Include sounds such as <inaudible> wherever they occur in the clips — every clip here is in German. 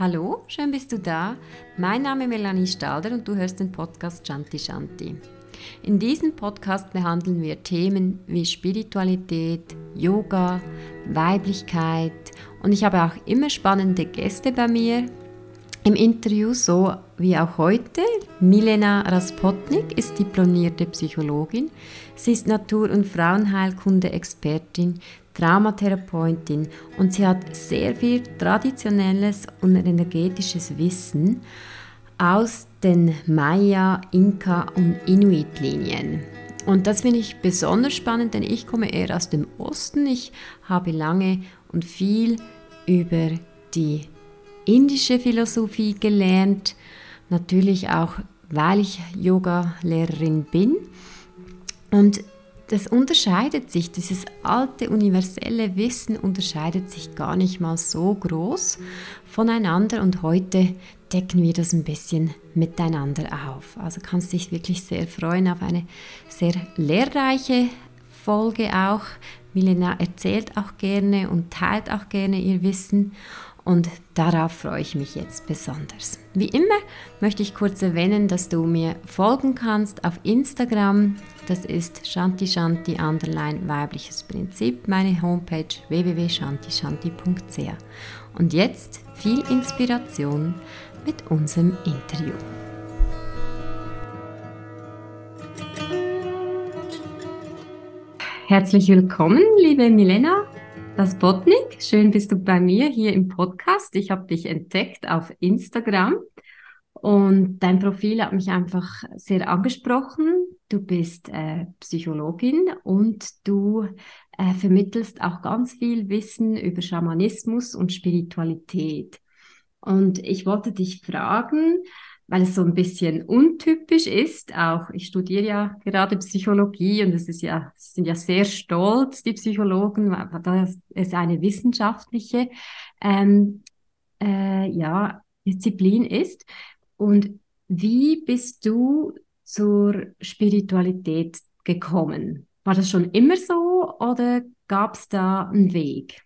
Hallo, schön bist du da. Mein Name ist Melanie Stalder und du hörst den Podcast Shanti Shanti. In diesem Podcast behandeln wir Themen wie Spiritualität, Yoga, Weiblichkeit und ich habe auch immer spannende Gäste bei mir im Interview, so wie auch heute. Milena Raspotnik ist diplomierte Psychologin. Sie ist Natur- und Frauenheilkunde-Expertin, Traumatherapeutin und sie hat sehr viel traditionelles und energetisches Wissen aus den Maya, Inka und Inuit-Linien. Und das finde ich besonders spannend, denn ich komme eher aus dem Osten. Ich habe lange und viel über die indische Philosophie gelernt, natürlich auch, weil ich Yoga-Lehrerin bin. Und das unterscheidet sich, dieses alte universelle Wissen unterscheidet sich gar nicht mal so groß voneinander und heute decken wir das ein bisschen miteinander auf. Also kannst dich wirklich sehr freuen auf eine sehr lehrreiche Folge auch. Milena erzählt auch gerne und teilt auch gerne ihr Wissen und darauf freue ich mich jetzt besonders. Wie immer möchte ich kurz erwähnen, dass du mir folgen kannst auf Instagram. Das ist Shanti Shanti Underline weibliches Prinzip, meine Homepage www.shantishanti.ch. Und jetzt viel Inspiration mit unserem Interview. Herzlich willkommen, liebe Milena das Botnik. Schön bist du bei mir hier im Podcast. Ich habe dich entdeckt auf Instagram und dein Profil hat mich einfach sehr angesprochen. Du bist äh, Psychologin und du äh, vermittelst auch ganz viel Wissen über Schamanismus und Spiritualität. Und ich wollte dich fragen, weil es so ein bisschen untypisch ist. Auch ich studiere ja gerade Psychologie und es ist ja, sind ja sehr stolz, die Psychologen, weil es eine wissenschaftliche ähm, äh, ja, Disziplin ist. Und wie bist du zur Spiritualität gekommen? War das schon immer so oder gab es da einen Weg?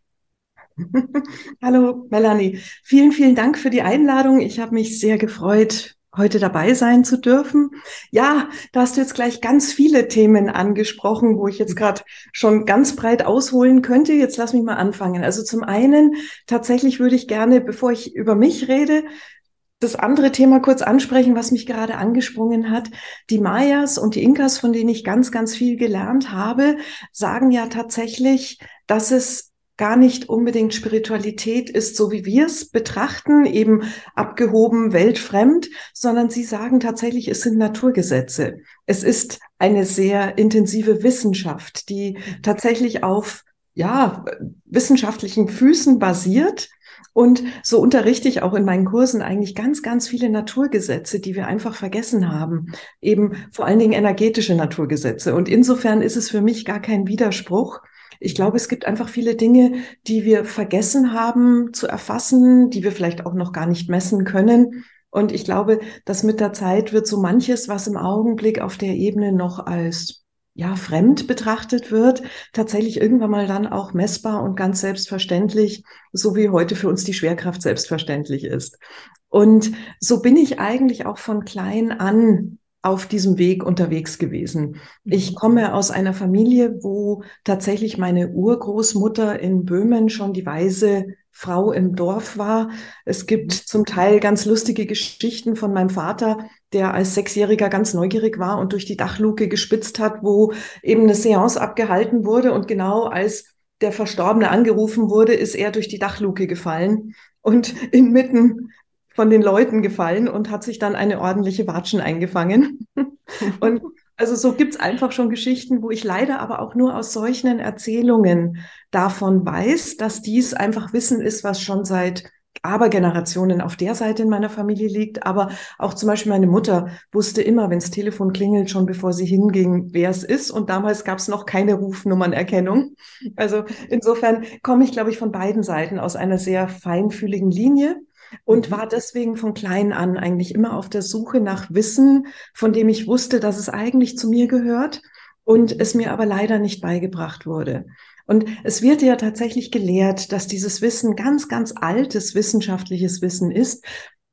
<laughs> Hallo Melanie, vielen, vielen Dank für die Einladung. Ich habe mich sehr gefreut, heute dabei sein zu dürfen. Ja, da hast du jetzt gleich ganz viele Themen angesprochen, wo ich jetzt gerade schon ganz breit ausholen könnte. Jetzt lass mich mal anfangen. Also zum einen, tatsächlich würde ich gerne, bevor ich über mich rede, das andere Thema kurz ansprechen, was mich gerade angesprungen hat. Die Mayas und die Inkas, von denen ich ganz, ganz viel gelernt habe, sagen ja tatsächlich, dass es gar nicht unbedingt Spiritualität ist, so wie wir es betrachten, eben abgehoben, weltfremd, sondern sie sagen tatsächlich, es sind Naturgesetze. Es ist eine sehr intensive Wissenschaft, die tatsächlich auf ja, wissenschaftlichen Füßen basiert. Und so unterrichte ich auch in meinen Kursen eigentlich ganz, ganz viele Naturgesetze, die wir einfach vergessen haben. Eben vor allen Dingen energetische Naturgesetze. Und insofern ist es für mich gar kein Widerspruch, ich glaube, es gibt einfach viele Dinge, die wir vergessen haben zu erfassen, die wir vielleicht auch noch gar nicht messen können. Und ich glaube, dass mit der Zeit wird so manches, was im Augenblick auf der Ebene noch als ja, fremd betrachtet wird, tatsächlich irgendwann mal dann auch messbar und ganz selbstverständlich, so wie heute für uns die Schwerkraft selbstverständlich ist. Und so bin ich eigentlich auch von klein an auf diesem Weg unterwegs gewesen. Ich mhm. komme aus einer Familie, wo tatsächlich meine Urgroßmutter in Böhmen schon die weise Frau im Dorf war. Es gibt mhm. zum Teil ganz lustige Geschichten von meinem Vater, der als Sechsjähriger ganz neugierig war und durch die Dachluke gespitzt hat, wo eben eine Seance abgehalten wurde. Und genau als der Verstorbene angerufen wurde, ist er durch die Dachluke gefallen und <laughs> inmitten von den Leuten gefallen und hat sich dann eine ordentliche Watschen eingefangen. <laughs> und also so gibt's einfach schon Geschichten, wo ich leider aber auch nur aus solchen Erzählungen davon weiß, dass dies einfach Wissen ist, was schon seit Abergenerationen auf der Seite in meiner Familie liegt. Aber auch zum Beispiel meine Mutter wusste immer, wenn das Telefon klingelt, schon bevor sie hinging, wer es ist. Und damals gab es noch keine Rufnummernerkennung. Also insofern komme ich, glaube ich, von beiden Seiten aus einer sehr feinfühligen Linie und mhm. war deswegen von klein an eigentlich immer auf der Suche nach Wissen, von dem ich wusste, dass es eigentlich zu mir gehört und es mir aber leider nicht beigebracht wurde. Und es wird ja tatsächlich gelehrt, dass dieses Wissen ganz, ganz altes wissenschaftliches Wissen ist.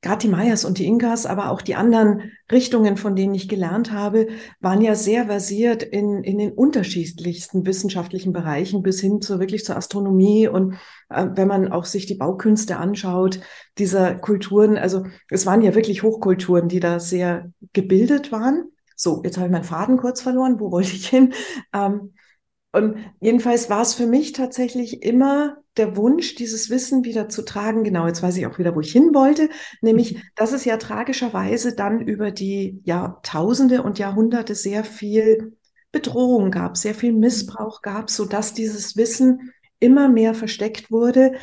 Gerade die Mayas und die Inkas, aber auch die anderen Richtungen, von denen ich gelernt habe, waren ja sehr versiert in, in den unterschiedlichsten wissenschaftlichen Bereichen bis hin zu wirklich zur Astronomie. Und äh, wenn man auch sich die Baukünste anschaut, dieser Kulturen, also es waren ja wirklich Hochkulturen, die da sehr gebildet waren. So, jetzt habe ich meinen Faden kurz verloren. Wo wollte ich hin? Ähm, und jedenfalls war es für mich tatsächlich immer der Wunsch, dieses Wissen wieder zu tragen. Genau, jetzt weiß ich auch wieder, wo ich hin wollte. Nämlich, mhm. dass es ja tragischerweise dann über die Jahrtausende und Jahrhunderte sehr viel Bedrohung gab, sehr viel Missbrauch gab, so dass dieses Wissen immer mehr versteckt wurde.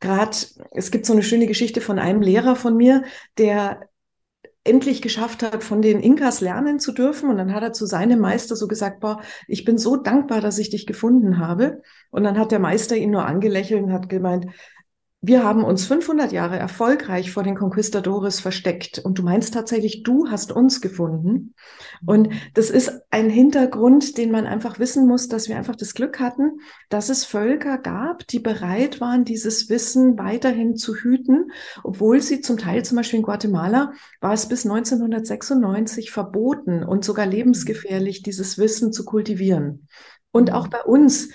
Gerade, es gibt so eine schöne Geschichte von einem Lehrer von mir, der endlich geschafft hat, von den Inkas lernen zu dürfen. Und dann hat er zu seinem Meister so gesagt, boah, ich bin so dankbar, dass ich dich gefunden habe. Und dann hat der Meister ihn nur angelächelt und hat gemeint, wir haben uns 500 Jahre erfolgreich vor den Conquistadores versteckt und du meinst tatsächlich, du hast uns gefunden. Und das ist ein Hintergrund, den man einfach wissen muss, dass wir einfach das Glück hatten, dass es Völker gab, die bereit waren, dieses Wissen weiterhin zu hüten, obwohl sie zum Teil zum Beispiel in Guatemala war es bis 1996 verboten und sogar lebensgefährlich, dieses Wissen zu kultivieren. Und auch bei uns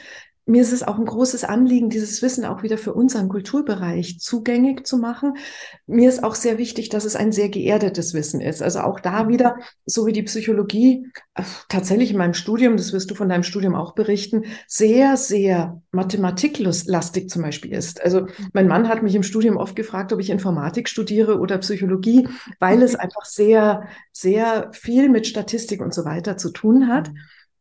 mir ist es auch ein großes Anliegen, dieses Wissen auch wieder für unseren Kulturbereich zugänglich zu machen. Mir ist auch sehr wichtig, dass es ein sehr geerdetes Wissen ist. Also auch da wieder, so wie die Psychologie äh, tatsächlich in meinem Studium, das wirst du von deinem Studium auch berichten, sehr, sehr mathematiklastig zum Beispiel ist. Also mein Mann hat mich im Studium oft gefragt, ob ich Informatik studiere oder Psychologie, weil es einfach sehr, sehr viel mit Statistik und so weiter zu tun hat.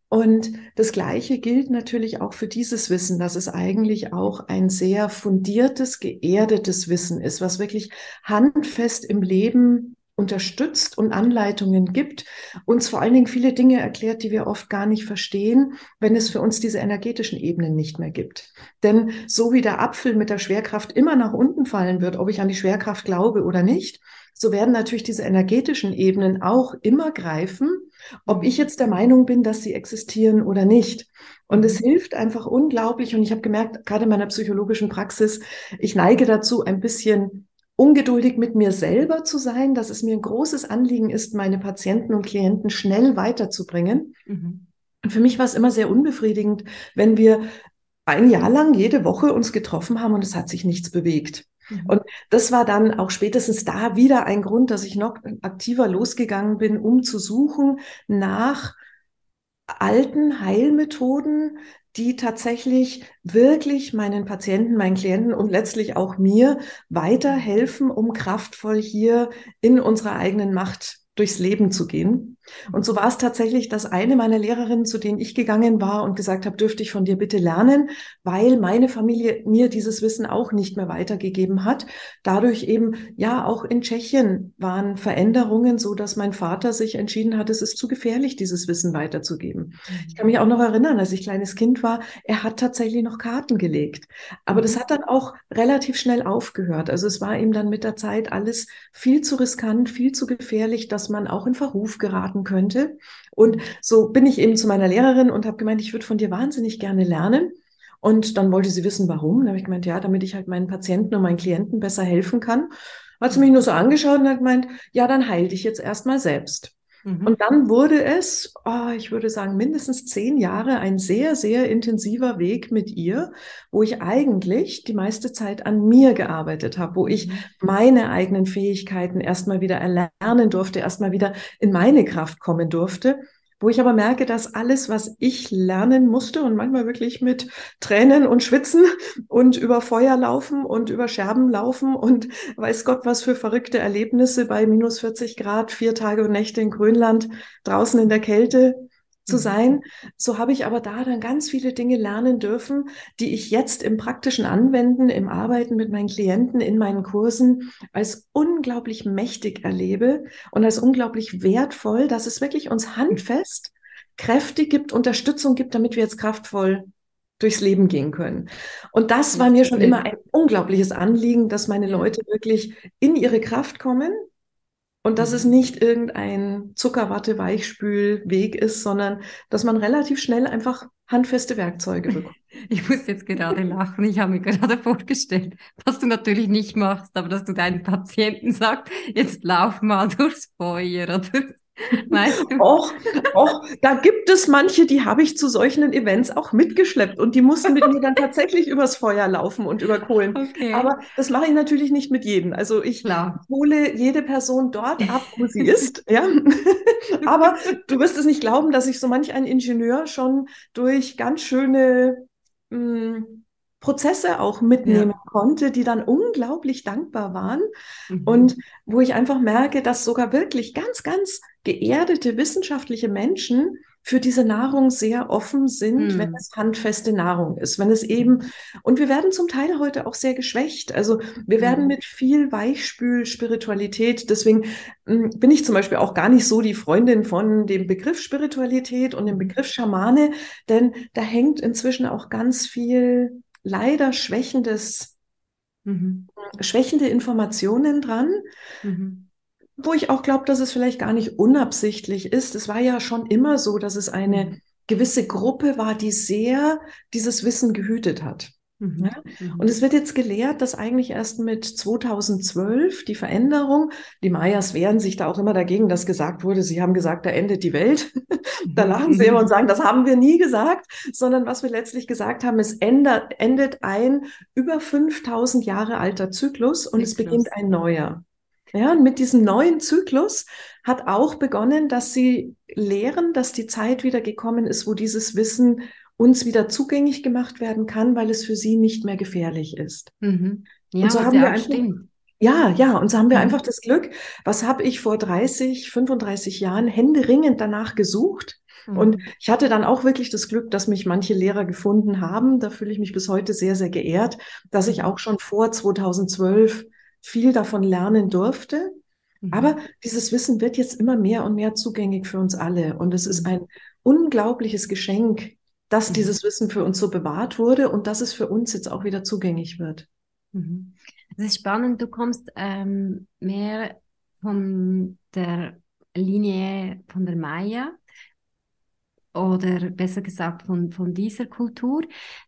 Und das Gleiche gilt natürlich auch für dieses Wissen, dass es eigentlich auch ein sehr fundiertes, geerdetes Wissen ist, was wirklich handfest im Leben unterstützt und Anleitungen gibt, uns vor allen Dingen viele Dinge erklärt, die wir oft gar nicht verstehen, wenn es für uns diese energetischen Ebenen nicht mehr gibt. Denn so wie der Apfel mit der Schwerkraft immer nach unten fallen wird, ob ich an die Schwerkraft glaube oder nicht, so werden natürlich diese energetischen Ebenen auch immer greifen, ob ich jetzt der Meinung bin, dass sie existieren oder nicht. Und es hilft einfach unglaublich. Und ich habe gemerkt, gerade in meiner psychologischen Praxis, ich neige dazu, ein bisschen ungeduldig mit mir selber zu sein, dass es mir ein großes Anliegen ist, meine Patienten und Klienten schnell weiterzubringen. Mhm. Und für mich war es immer sehr unbefriedigend, wenn wir ein Jahr lang jede Woche uns getroffen haben und es hat sich nichts bewegt. Mhm. Und das war dann auch spätestens da wieder ein Grund, dass ich noch aktiver losgegangen bin, um zu suchen nach alten Heilmethoden, die tatsächlich wirklich meinen Patienten, meinen Klienten und letztlich auch mir weiterhelfen, um kraftvoll hier in unserer eigenen Macht durchs Leben zu gehen. Und so war es tatsächlich, dass eine meiner Lehrerinnen, zu denen ich gegangen war und gesagt habe, dürfte ich von dir bitte lernen, weil meine Familie mir dieses Wissen auch nicht mehr weitergegeben hat. Dadurch eben, ja, auch in Tschechien waren Veränderungen so, dass mein Vater sich entschieden hat, es ist zu gefährlich, dieses Wissen weiterzugeben. Ich kann mich auch noch erinnern, als ich kleines Kind war, er hat tatsächlich noch Karten gelegt. Aber das mhm. hat dann auch relativ schnell aufgehört. Also es war ihm dann mit der Zeit alles viel zu riskant, viel zu gefährlich, dass man auch in Verruf geraten starten könnte. Und so bin ich eben zu meiner Lehrerin und habe gemeint, ich würde von dir wahnsinnig gerne lernen. Und dann wollte sie wissen, warum. Da habe ich gemeint, ja, damit ich halt meinen Patienten und meinen Klienten besser helfen kann. Hat sie mich nur so angeschaut und hat gemeint, ja, dann heil dich jetzt erstmal selbst. Mhm. Und dann wurde es, oh, ich würde sagen, mindestens zehn Jahre ein sehr, sehr intensiver Weg mit ihr, wo ich eigentlich die meiste Zeit an mir gearbeitet habe, wo ich mhm. meine eigenen Fähigkeiten erstmal wieder erlernen durfte, erstmal wieder in meine Kraft kommen durfte wo ich aber merke, dass alles, was ich lernen musste und manchmal wirklich mit Tränen und Schwitzen und über Feuer laufen und über Scherben laufen und weiß Gott, was für verrückte Erlebnisse bei minus 40 Grad, vier Tage und Nächte in Grönland, draußen in der Kälte, zu mhm. sein. So habe ich aber da dann ganz viele Dinge lernen dürfen, die ich jetzt im praktischen Anwenden, im Arbeiten mit meinen Klienten, in meinen Kursen als unglaublich mächtig erlebe und als unglaublich wertvoll, dass es wirklich uns handfest Kräfte gibt, Unterstützung gibt, damit wir jetzt kraftvoll durchs Leben gehen können. Und das war mir schon immer ein unglaubliches Anliegen, dass meine Leute wirklich in ihre Kraft kommen, und dass es nicht irgendein Zuckerwatte-Weichspülweg ist, sondern dass man relativ schnell einfach handfeste Werkzeuge bekommen. <laughs> Ich muss jetzt gerade lachen. Ich habe mir gerade vorgestellt, was du natürlich nicht machst, aber dass du deinen Patienten sagst, jetzt lauf mal durchs Feuer oder <laughs> Weißt du? Och, och, da gibt es manche, die habe ich zu solchen Events auch mitgeschleppt und die mussten mit mir dann <laughs> tatsächlich übers Feuer laufen und über Kohlen. Okay. Aber das mache ich natürlich nicht mit jedem. Also ich Klar. hole jede Person dort ab, wo sie <laughs> ist. Ja. Aber du wirst es nicht glauben, dass ich so manch ein Ingenieur schon durch ganz schöne mh, hm, Prozesse auch mitnehmen ja. konnte, die dann unglaublich dankbar waren mhm. und wo ich einfach merke, dass sogar wirklich ganz, ganz geerdete wissenschaftliche Menschen für diese Nahrung sehr offen sind, mhm. wenn es handfeste Nahrung ist, wenn es eben, und wir werden zum Teil heute auch sehr geschwächt. Also wir werden mhm. mit viel Weichspül-Spiritualität, deswegen hm, bin ich zum Beispiel auch gar nicht so die Freundin von dem Begriff Spiritualität und dem mhm. Begriff Schamane, denn da hängt inzwischen auch ganz viel leider schwächendes, mhm. schwächende Informationen dran. Mhm. Wo ich auch glaube, dass es vielleicht gar nicht unabsichtlich ist. Es war ja schon immer so, dass es eine mhm. gewisse Gruppe war, die sehr dieses Wissen gehütet hat. Mhm. Ja? Mhm. Und es wird jetzt gelehrt, dass eigentlich erst mit 2012 die Veränderung, die Mayas wehren sich da auch immer dagegen, dass gesagt wurde, sie haben gesagt, da endet die Welt. <laughs> da mhm. lachen sie immer und sagen, das haben wir nie gesagt, sondern was wir letztlich gesagt haben, es ändert, endet ein über 5000 Jahre alter Zyklus und Zyklus. es beginnt ein neuer. Ja, und mit diesem neuen Zyklus hat auch begonnen, dass sie lehren, dass die Zeit wieder gekommen ist, wo dieses Wissen uns wieder zugänglich gemacht werden kann, weil es für sie nicht mehr gefährlich ist. Mhm. Ja, und so haben wir einfach, stimmt. Ja, ja, und so haben wir mhm. einfach das Glück. Was habe ich vor 30, 35 Jahren händeringend danach gesucht? Mhm. Und ich hatte dann auch wirklich das Glück, dass mich manche Lehrer gefunden haben. Da fühle ich mich bis heute sehr, sehr geehrt, dass ich mhm. auch schon vor 2012 viel davon lernen durfte. Mhm. Aber dieses Wissen wird jetzt immer mehr und mehr zugänglich für uns alle. Und es ist ein unglaubliches Geschenk, dass mhm. dieses Wissen für uns so bewahrt wurde und dass es für uns jetzt auch wieder zugänglich wird. Mhm. Das ist spannend, du kommst ähm, mehr von der Linie von der Maya oder besser gesagt von, von dieser Kultur.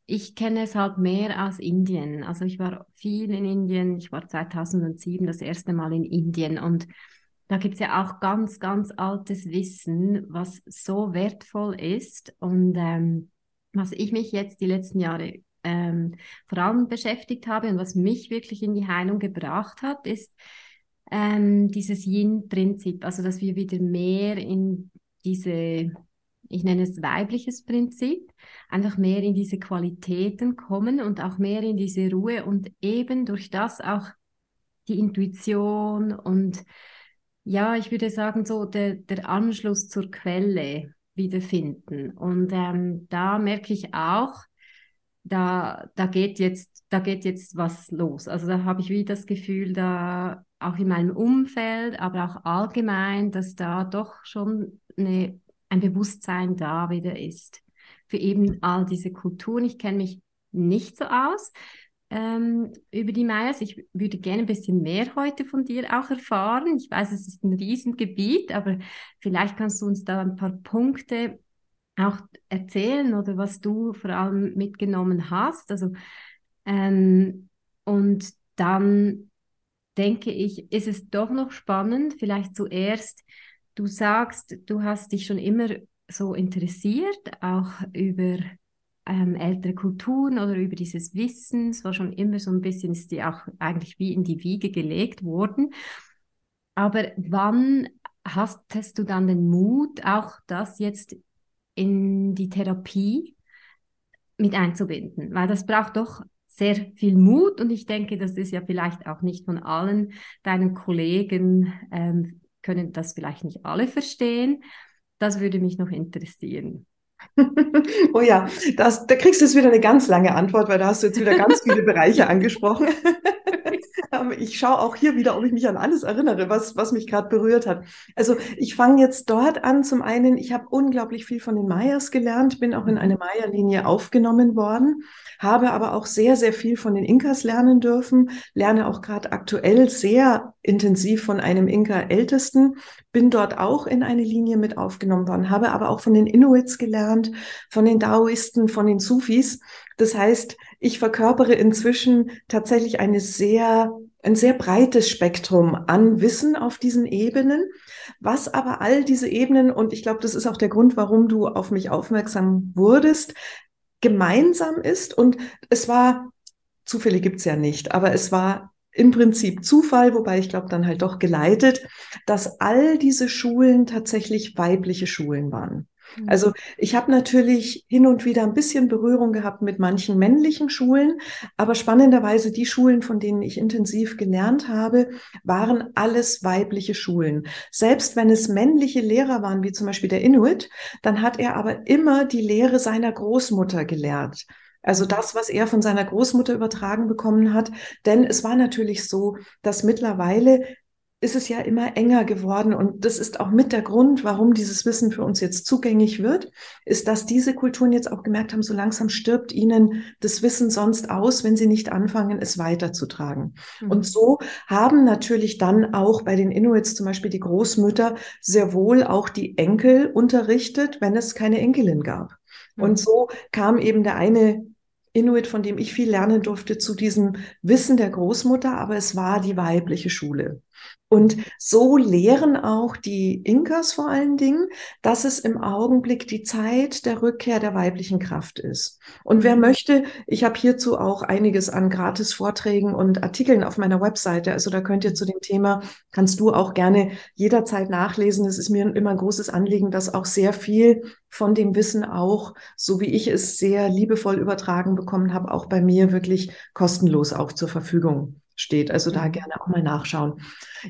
Ich kenne es halt mehr aus Indien. Also ich war viel in Indien. Ich war 2007 das erste Mal in Indien und da gibt es ja auch ganz, ganz altes Wissen, was so wertvoll ist. Und ähm, was ich mich jetzt die letzten Jahre ähm, vor allem beschäftigt habe und was mich wirklich in die Heilung gebracht hat, ist ähm, dieses Yin-Prinzip, also dass wir wieder mehr in diese, ich nenne es weibliches Prinzip, einfach mehr in diese Qualitäten kommen und auch mehr in diese Ruhe und eben durch das auch die Intuition und ja, ich würde sagen, so der, der Anschluss zur Quelle wiederfinden. Und ähm, da merke ich auch, da, da, geht jetzt, da geht jetzt was los. Also da habe ich wie das Gefühl, da auch in meinem Umfeld, aber auch allgemein, dass da doch schon eine, ein Bewusstsein da wieder ist für eben all diese Kulturen. Ich kenne mich nicht so aus, ähm, über die Mayas. Ich würde gerne ein bisschen mehr heute von dir auch erfahren. Ich weiß, es ist ein Riesengebiet, aber vielleicht kannst du uns da ein paar Punkte auch erzählen oder was du vor allem mitgenommen hast. Also, ähm, und dann denke ich, ist es doch noch spannend, vielleicht zuerst, du sagst, du hast dich schon immer so interessiert, auch über ähm, ältere Kulturen oder über dieses Wissen. Es war schon immer so ein bisschen, ist die auch eigentlich wie in die Wiege gelegt worden. Aber wann hast, du dann den Mut, auch das jetzt in die Therapie mit einzubinden? Weil das braucht doch sehr viel Mut und ich denke, das ist ja vielleicht auch nicht von allen deinen Kollegen, ähm, können das vielleicht nicht alle verstehen. Das würde mich noch interessieren. <laughs> Oh ja, das, da kriegst du jetzt wieder eine ganz lange Antwort, weil da hast du jetzt wieder ganz viele Bereiche angesprochen. <laughs> ich schaue auch hier wieder, ob ich mich an alles erinnere, was, was mich gerade berührt hat. Also ich fange jetzt dort an. Zum einen, ich habe unglaublich viel von den Mayas gelernt, bin auch in eine Maya-Linie aufgenommen worden, habe aber auch sehr, sehr viel von den Inkas lernen dürfen, lerne auch gerade aktuell sehr intensiv von einem Inka-Ältesten, bin dort auch in eine Linie mit aufgenommen worden, habe aber auch von den Inuits gelernt, von den Daoisten, von den Sufis. Das heißt, ich verkörpere inzwischen tatsächlich eine sehr, ein sehr breites Spektrum an Wissen auf diesen Ebenen, was aber all diese Ebenen, und ich glaube, das ist auch der Grund, warum du auf mich aufmerksam wurdest, gemeinsam ist. Und es war, Zufälle gibt's ja nicht, aber es war im Prinzip Zufall, wobei ich glaube dann halt doch geleitet, dass all diese Schulen tatsächlich weibliche Schulen waren. Mhm. Also ich habe natürlich hin und wieder ein bisschen Berührung gehabt mit manchen männlichen Schulen, aber spannenderweise die Schulen, von denen ich intensiv gelernt habe, waren alles weibliche Schulen. Selbst wenn es männliche Lehrer waren, wie zum Beispiel der Inuit, dann hat er aber immer die Lehre seiner Großmutter gelehrt. Also das, was er von seiner Großmutter übertragen bekommen hat. Denn es war natürlich so, dass mittlerweile ist es ja immer enger geworden. Und das ist auch mit der Grund, warum dieses Wissen für uns jetzt zugänglich wird, ist, dass diese Kulturen jetzt auch gemerkt haben, so langsam stirbt ihnen das Wissen sonst aus, wenn sie nicht anfangen, es weiterzutragen. Mhm. Und so haben natürlich dann auch bei den Inuits zum Beispiel die Großmütter sehr wohl auch die Enkel unterrichtet, wenn es keine Enkelin gab. Und mhm. so kam eben der eine Inuit, von dem ich viel lernen durfte, zu diesem Wissen der Großmutter, aber es war die weibliche Schule. Und so lehren auch die Inkas vor allen Dingen, dass es im Augenblick die Zeit der Rückkehr der weiblichen Kraft ist. Und wer mhm. möchte, ich habe hierzu auch einiges an Gratis-Vorträgen und Artikeln auf meiner Webseite. Also da könnt ihr zu dem Thema, kannst du auch gerne jederzeit nachlesen. Es ist mir immer ein großes Anliegen, dass auch sehr viel von dem Wissen auch, so wie ich es sehr liebevoll übertragen bekommen habe, auch bei mir wirklich kostenlos auch zur Verfügung steht. Also da mhm. gerne auch mal nachschauen.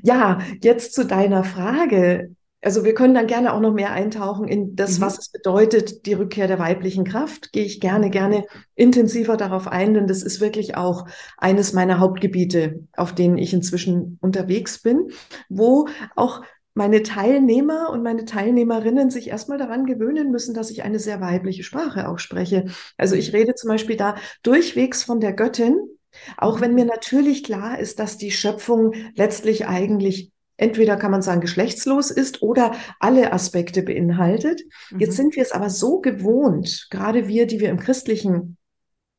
Ja, jetzt zu deiner Frage. Also wir können dann gerne auch noch mehr eintauchen in das, mhm. was es bedeutet, die Rückkehr der weiblichen Kraft. Gehe ich gerne, gerne intensiver darauf ein, denn das ist wirklich auch eines meiner Hauptgebiete, auf denen ich inzwischen unterwegs bin, wo auch meine Teilnehmer und meine Teilnehmerinnen sich erstmal daran gewöhnen müssen, dass ich eine sehr weibliche Sprache auch spreche. Also ich rede zum Beispiel da durchwegs von der Göttin, auch wenn mir natürlich klar ist, dass die Schöpfung letztlich eigentlich entweder kann man sagen geschlechtslos ist oder alle Aspekte beinhaltet. Mhm. Jetzt sind wir es aber so gewohnt, gerade wir, die wir im christlichen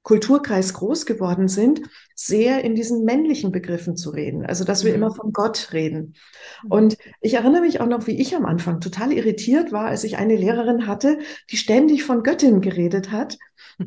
Kulturkreis groß geworden sind, sehr in diesen männlichen Begriffen zu reden. Also, dass wir mhm. immer von Gott reden. Mhm. Und ich erinnere mich auch noch, wie ich am Anfang total irritiert war, als ich eine Lehrerin hatte, die ständig von Göttin geredet hat.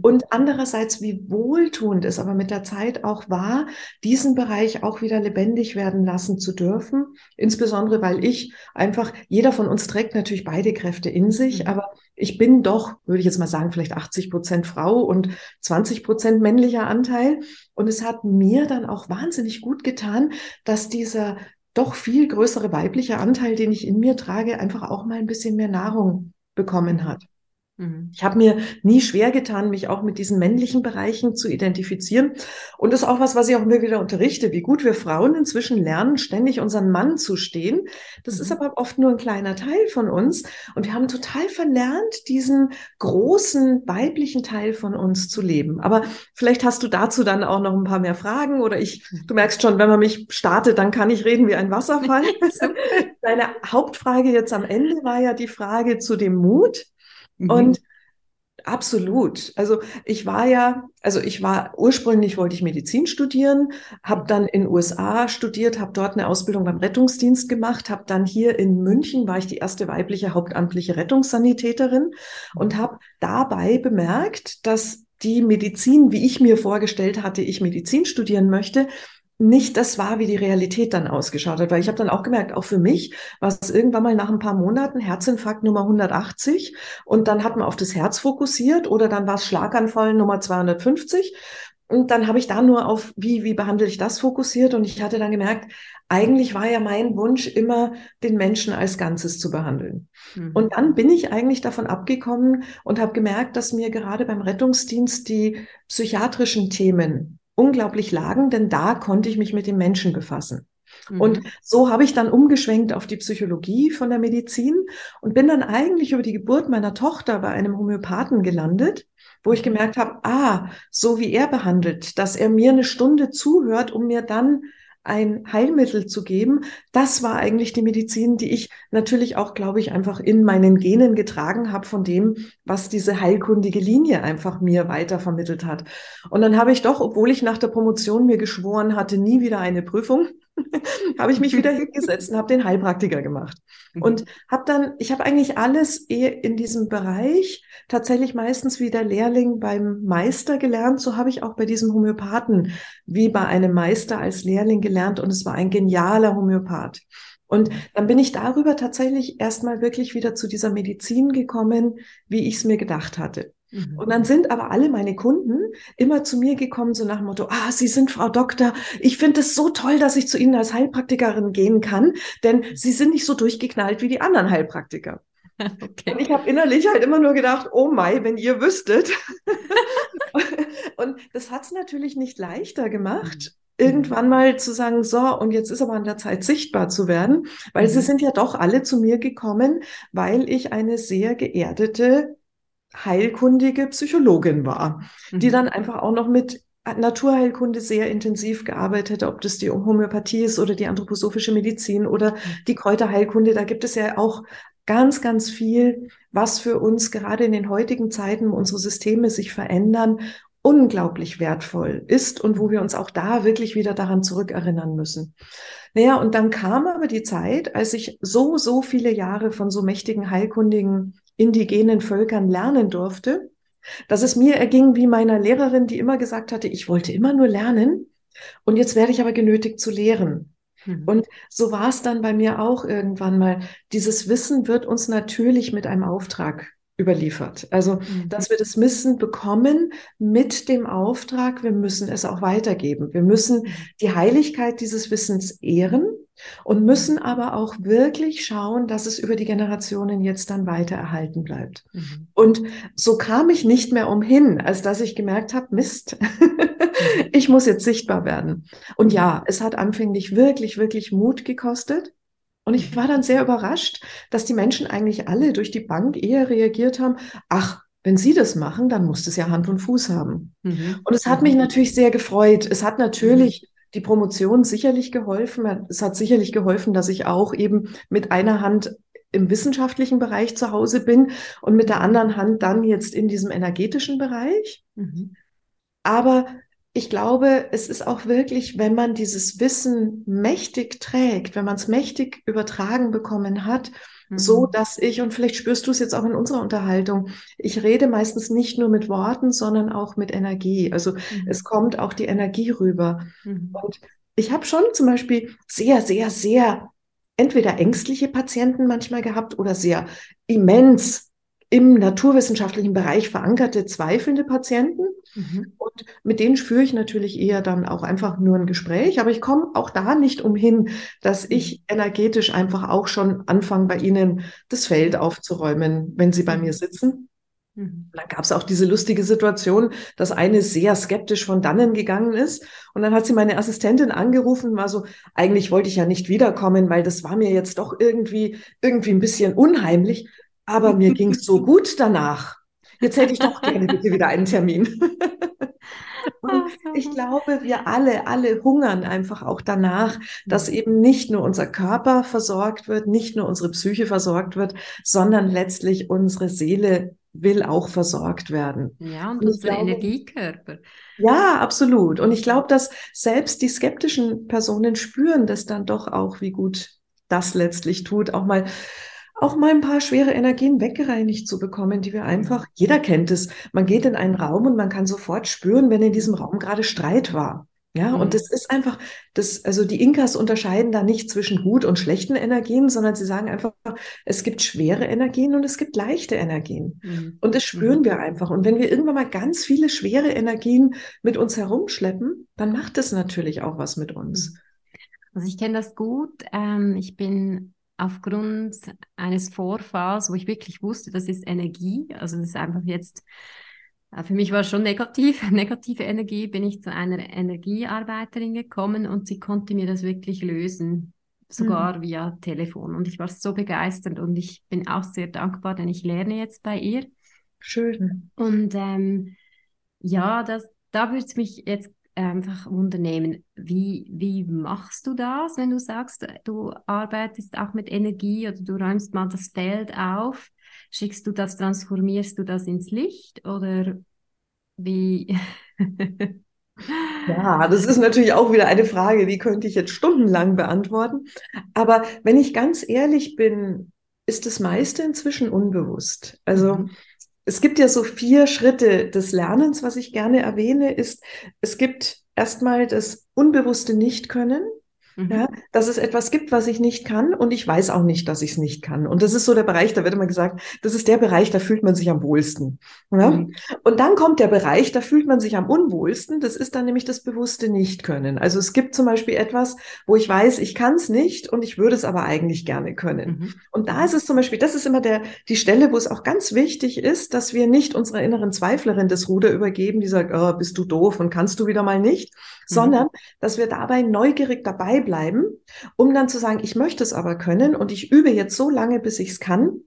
Und andererseits, wie wohltuend es aber mit der Zeit auch war, diesen Bereich auch wieder lebendig werden lassen zu dürfen. Insbesondere, weil ich einfach, jeder von uns trägt natürlich beide Kräfte in sich, mhm. aber ich bin doch, würde ich jetzt mal sagen, vielleicht 80 Prozent Frau und 20 Prozent männlicher Anteil. Und es hat mir dann auch wahnsinnig gut getan, dass dieser doch viel größere weibliche Anteil, den ich in mir trage, einfach auch mal ein bisschen mehr Nahrung bekommen hat. Mhm. Ich habe mir nie schwer getan, mich auch mit diesen männlichen Bereichen zu identifizieren. Und das ist auch was, was ich auch immer wieder unterrichte, wie gut wir Frauen inzwischen lernen, ständig unseren Mann zu stehen. Das mhm. ist aber oft nur ein kleiner Teil von uns. Und wir haben total verlernt, diesen großen weiblichen Teil von uns zu leben. Aber vielleicht hast du dazu dann auch noch ein paar mehr Fragen oder ich, du merkst schon, wenn man mich startet, dann kann ich reden wie ein <laughs> Wasserfall. Deine Hauptfrage jetzt am Ende war ja die Frage zu dem Mut. Mhm. Und Absolut. Also ich war ja, also ich war ursprünglich wollte ich Medizin studieren, habe dann in USA studiert, habe dort eine Ausbildung beim Rettungsdienst gemacht, habe dann hier in München war ich die erste weibliche hauptamtliche Rettungssanitäterin und habe dabei bemerkt, dass die Medizin, wie ich mir vorgestellt hatte, ich Medizin studieren möchte, nicht das war, wie die Realität dann ausgeschaut hat. Weil ich habe dann auch gemerkt, auch für mich war es irgendwann mal nach ein paar Monaten Herzinfarkt Nummer 180 und dann hat man auf das Herz fokussiert oder dann war es Schlaganfall Nummer 250 und dann habe ich da nur auf, wie, wie behandle ich das fokussiert und ich hatte dann gemerkt, eigentlich war ja mein Wunsch immer, den Menschen als Ganzes zu behandeln. Mhm. Und dann bin ich eigentlich davon abgekommen und habe gemerkt, dass mir gerade beim Rettungsdienst die psychiatrischen Themen unglaublich lagen, denn da konnte ich mich mit den Menschen befassen. Mhm. Und so habe ich dann umgeschwenkt auf die Psychologie von der Medizin und bin dann eigentlich über die Geburt meiner Tochter bei einem Homöopathen gelandet, wo ich gemerkt habe, ah, so wie er behandelt, dass er mir eine Stunde zuhört, um mir dann ein Heilmittel zu geben, das war eigentlich die Medizin, die ich natürlich auch, glaube ich, einfach in meinen Genen getragen habe von dem, was diese heilkundige Linie einfach mir weiter vermittelt hat. Und dann habe ich doch, obwohl ich nach der Promotion mir geschworen hatte, nie wieder eine Prüfung, <laughs> habe ich mich wieder hingesetzt und habe den Heilpraktiker gemacht. Mhm. Und habe dann, ich habe eigentlich alles in diesem Bereich tatsächlich meistens wie der Lehrling beim Meister gelernt. So habe ich auch bei diesem Homöopathen wie bei einem Meister als Lehrling gelernt und es war ein genialer Homöopath. Und dann bin ich darüber tatsächlich erstmal wirklich wieder zu dieser Medizin gekommen, wie ich es mir gedacht hatte. Mhm. Und dann sind aber alle meine Kunden immer zu mir gekommen, so nach dem Motto, ah, Sie sind Frau Doktor, ich finde es so toll, dass ich zu Ihnen als Heilpraktikerin gehen kann, denn Sie sind nicht so durchgeknallt wie die anderen Heilpraktiker. <laughs> Okay. Und ich habe innerlich halt immer nur gedacht, oh Mai, wenn ihr wüsstet. <laughs> und das hat es natürlich nicht leichter gemacht, mhm. irgendwann mal zu sagen, so, und jetzt ist aber an der Zeit, sichtbar zu werden, weil mhm. sie sind ja doch alle zu mir gekommen, weil ich eine sehr geerdete heilkundige Psychologin war, mhm. die dann einfach auch noch mit Naturheilkunde sehr intensiv gearbeitet, ob das die Homöopathie ist oder die anthroposophische Medizin oder mhm. die Kräuterheilkunde. Da gibt es ja auch ganz, ganz viel, was für uns gerade in den heutigen Zeiten, wo unsere Systeme sich verändern, unglaublich wertvoll ist und wo wir uns auch da wirklich wieder daran zurückerinnern müssen. Naja, und dann kam aber die Zeit, als ich so, so viele Jahre von so mächtigen heilkundigen indigenen Völkern lernen durfte, dass es mir erging wie meiner Lehrerin, die immer gesagt hatte, ich wollte immer nur lernen und jetzt werde ich aber genötigt zu lehren. Mhm. Und so war es dann bei mir auch irgendwann mal. Dieses Wissen wird uns natürlich mit einem Auftrag überliefert. Also, mhm. dass wir das Wissen bekommen mit dem Auftrag, wir müssen es auch weitergeben. Wir müssen mhm. die Heiligkeit dieses Wissens ehren und müssen aber auch wirklich schauen, dass es über die Generationen jetzt dann weiter erhalten bleibt. Mhm. Und so kam ich nicht mehr umhin, als dass ich gemerkt habe, Mist, <laughs> ich muss jetzt sichtbar werden. Und ja, es hat anfänglich wirklich, wirklich Mut gekostet. Und ich war dann sehr überrascht, dass die Menschen eigentlich alle durch die Bank eher reagiert haben, ach, wenn Sie das machen, dann muss das ja Hand und Fuß haben. Mhm. Und es hat mich natürlich sehr gefreut. Es hat natürlich die Promotion sicherlich geholfen. Es hat sicherlich geholfen, dass ich auch eben mit einer Hand im wissenschaftlichen Bereich zu Hause bin und mit der anderen Hand dann jetzt in diesem energetischen Bereich. Mhm. Aber ich glaube, es ist auch wirklich, wenn man dieses Wissen mächtig trägt, wenn man es mächtig übertragen bekommen hat, so mhm. dass ich, und vielleicht spürst du es jetzt auch in unserer Unterhaltung, ich rede meistens nicht nur mit Worten, sondern auch mit Energie. Also mhm. es kommt auch die Energie rüber. Mhm. Und ich habe schon zum Beispiel sehr, sehr, sehr entweder ängstliche Patienten manchmal gehabt oder sehr immens im naturwissenschaftlichen Bereich verankerte, zweifelnde Patienten. Mhm. Und mit denen führe ich natürlich eher dann auch einfach nur ein Gespräch. Aber ich komme auch da nicht umhin, dass ich mhm. energetisch einfach auch schon anfange, bei ihnen das Feld aufzuräumen, wenn sie bei mir mhm. sitzen. Mhm. Dann gab es auch diese lustige Situation, dass eine sehr skeptisch von dannen gegangen ist. Und dann hat sie meine Assistentin angerufen war so, eigentlich wollte ich ja nicht wiederkommen, weil das war mir jetzt doch irgendwie, irgendwie ein bisschen unheimlich. Aber mir <laughs> ging es so gut danach. Jetzt hätte ich doch gerne bitte wieder einen Termin. <laughs> Und ich glaube, wir alle, alle hungern einfach auch danach, dass eben nicht nur unser Körper versorgt wird, nicht nur unsere Psyche versorgt wird, sondern letztlich unsere Seele will auch versorgt werden. Ja, und, und unsere glaube, Energiekörper. Ja, absolut. Und ich glaube, dass selbst die skeptischen Personen spüren das dann doch auch, wie gut das letztlich tut, auch mal auch mal ein paar schwere Energien weggereinigt zu bekommen, die wir einfach, jeder kennt es, man geht in einen Raum und man kann sofort spüren, wenn in diesem Raum gerade Streit war. Ja, mhm. und das ist einfach, das, also die Inkas unterscheiden da nicht zwischen gut und schlechten Energien, sondern sie sagen einfach, es gibt schwere Energien und es gibt leichte Energien. Mhm. Und das spüren mhm. wir einfach. Und wenn wir irgendwann mal ganz viele schwere Energien mit uns herumschleppen, dann macht das natürlich auch was mit uns. Mhm. Also ich kenne das gut. Ähm, ich bin aufgrund eines Vorfalls, wo ich wirklich wusste, das ist Energie, also das ist einfach jetzt Äh, für mich war es schon negativ, <laughs> negative Energie, bin ich zu einer Energiearbeiterin gekommen und sie konnte mir das wirklich lösen, sogar mhm. via Telefon. Und ich war so begeistert und ich bin auch sehr dankbar, denn ich lerne jetzt bei ihr. Schön. Und ähm, ja, das, da würde es mich jetzt einfach wundernehmen, wie, wie machst du das, wenn du sagst, du arbeitest auch mit Energie oder du räumst mal das Feld auf? Schickst du das, transformierst du das ins Licht oder wie? <laughs> Ja, das ist natürlich auch wieder eine Frage, die könnte ich jetzt stundenlang beantworten. Aber wenn ich ganz ehrlich bin, ist das meiste inzwischen unbewusst. Also mhm. Es gibt ja so vier Schritte des Lernens, was ich gerne erwähne, ist, es gibt erstmal das unbewusste Nichtkönnen. Mhm. Ja, dass es etwas gibt, was ich nicht kann und ich weiß auch nicht, dass ich es nicht kann. Und das ist so der Bereich, da wird immer gesagt, das ist der Bereich, da fühlt man sich am wohlsten. Ja? Mhm. Und dann kommt der Bereich, da fühlt man sich am unwohlsten. Das ist dann nämlich das bewusste Nichtkönnen. Also es gibt zum Beispiel etwas, wo ich weiß, ich kann es nicht und ich würde es aber eigentlich gerne können. Mhm. Und da ist es zum Beispiel, das ist immer der, die Stelle, wo es auch ganz wichtig ist, dass wir nicht unserer inneren Zweiflerin das Ruder übergeben, die sagt, oh, bist du doof und kannst du wieder mal nicht, mhm. sondern dass wir dabei neugierig dabei bleiben, um dann zu sagen, ich möchte es aber können und ich übe jetzt so lange, bis ich es kann.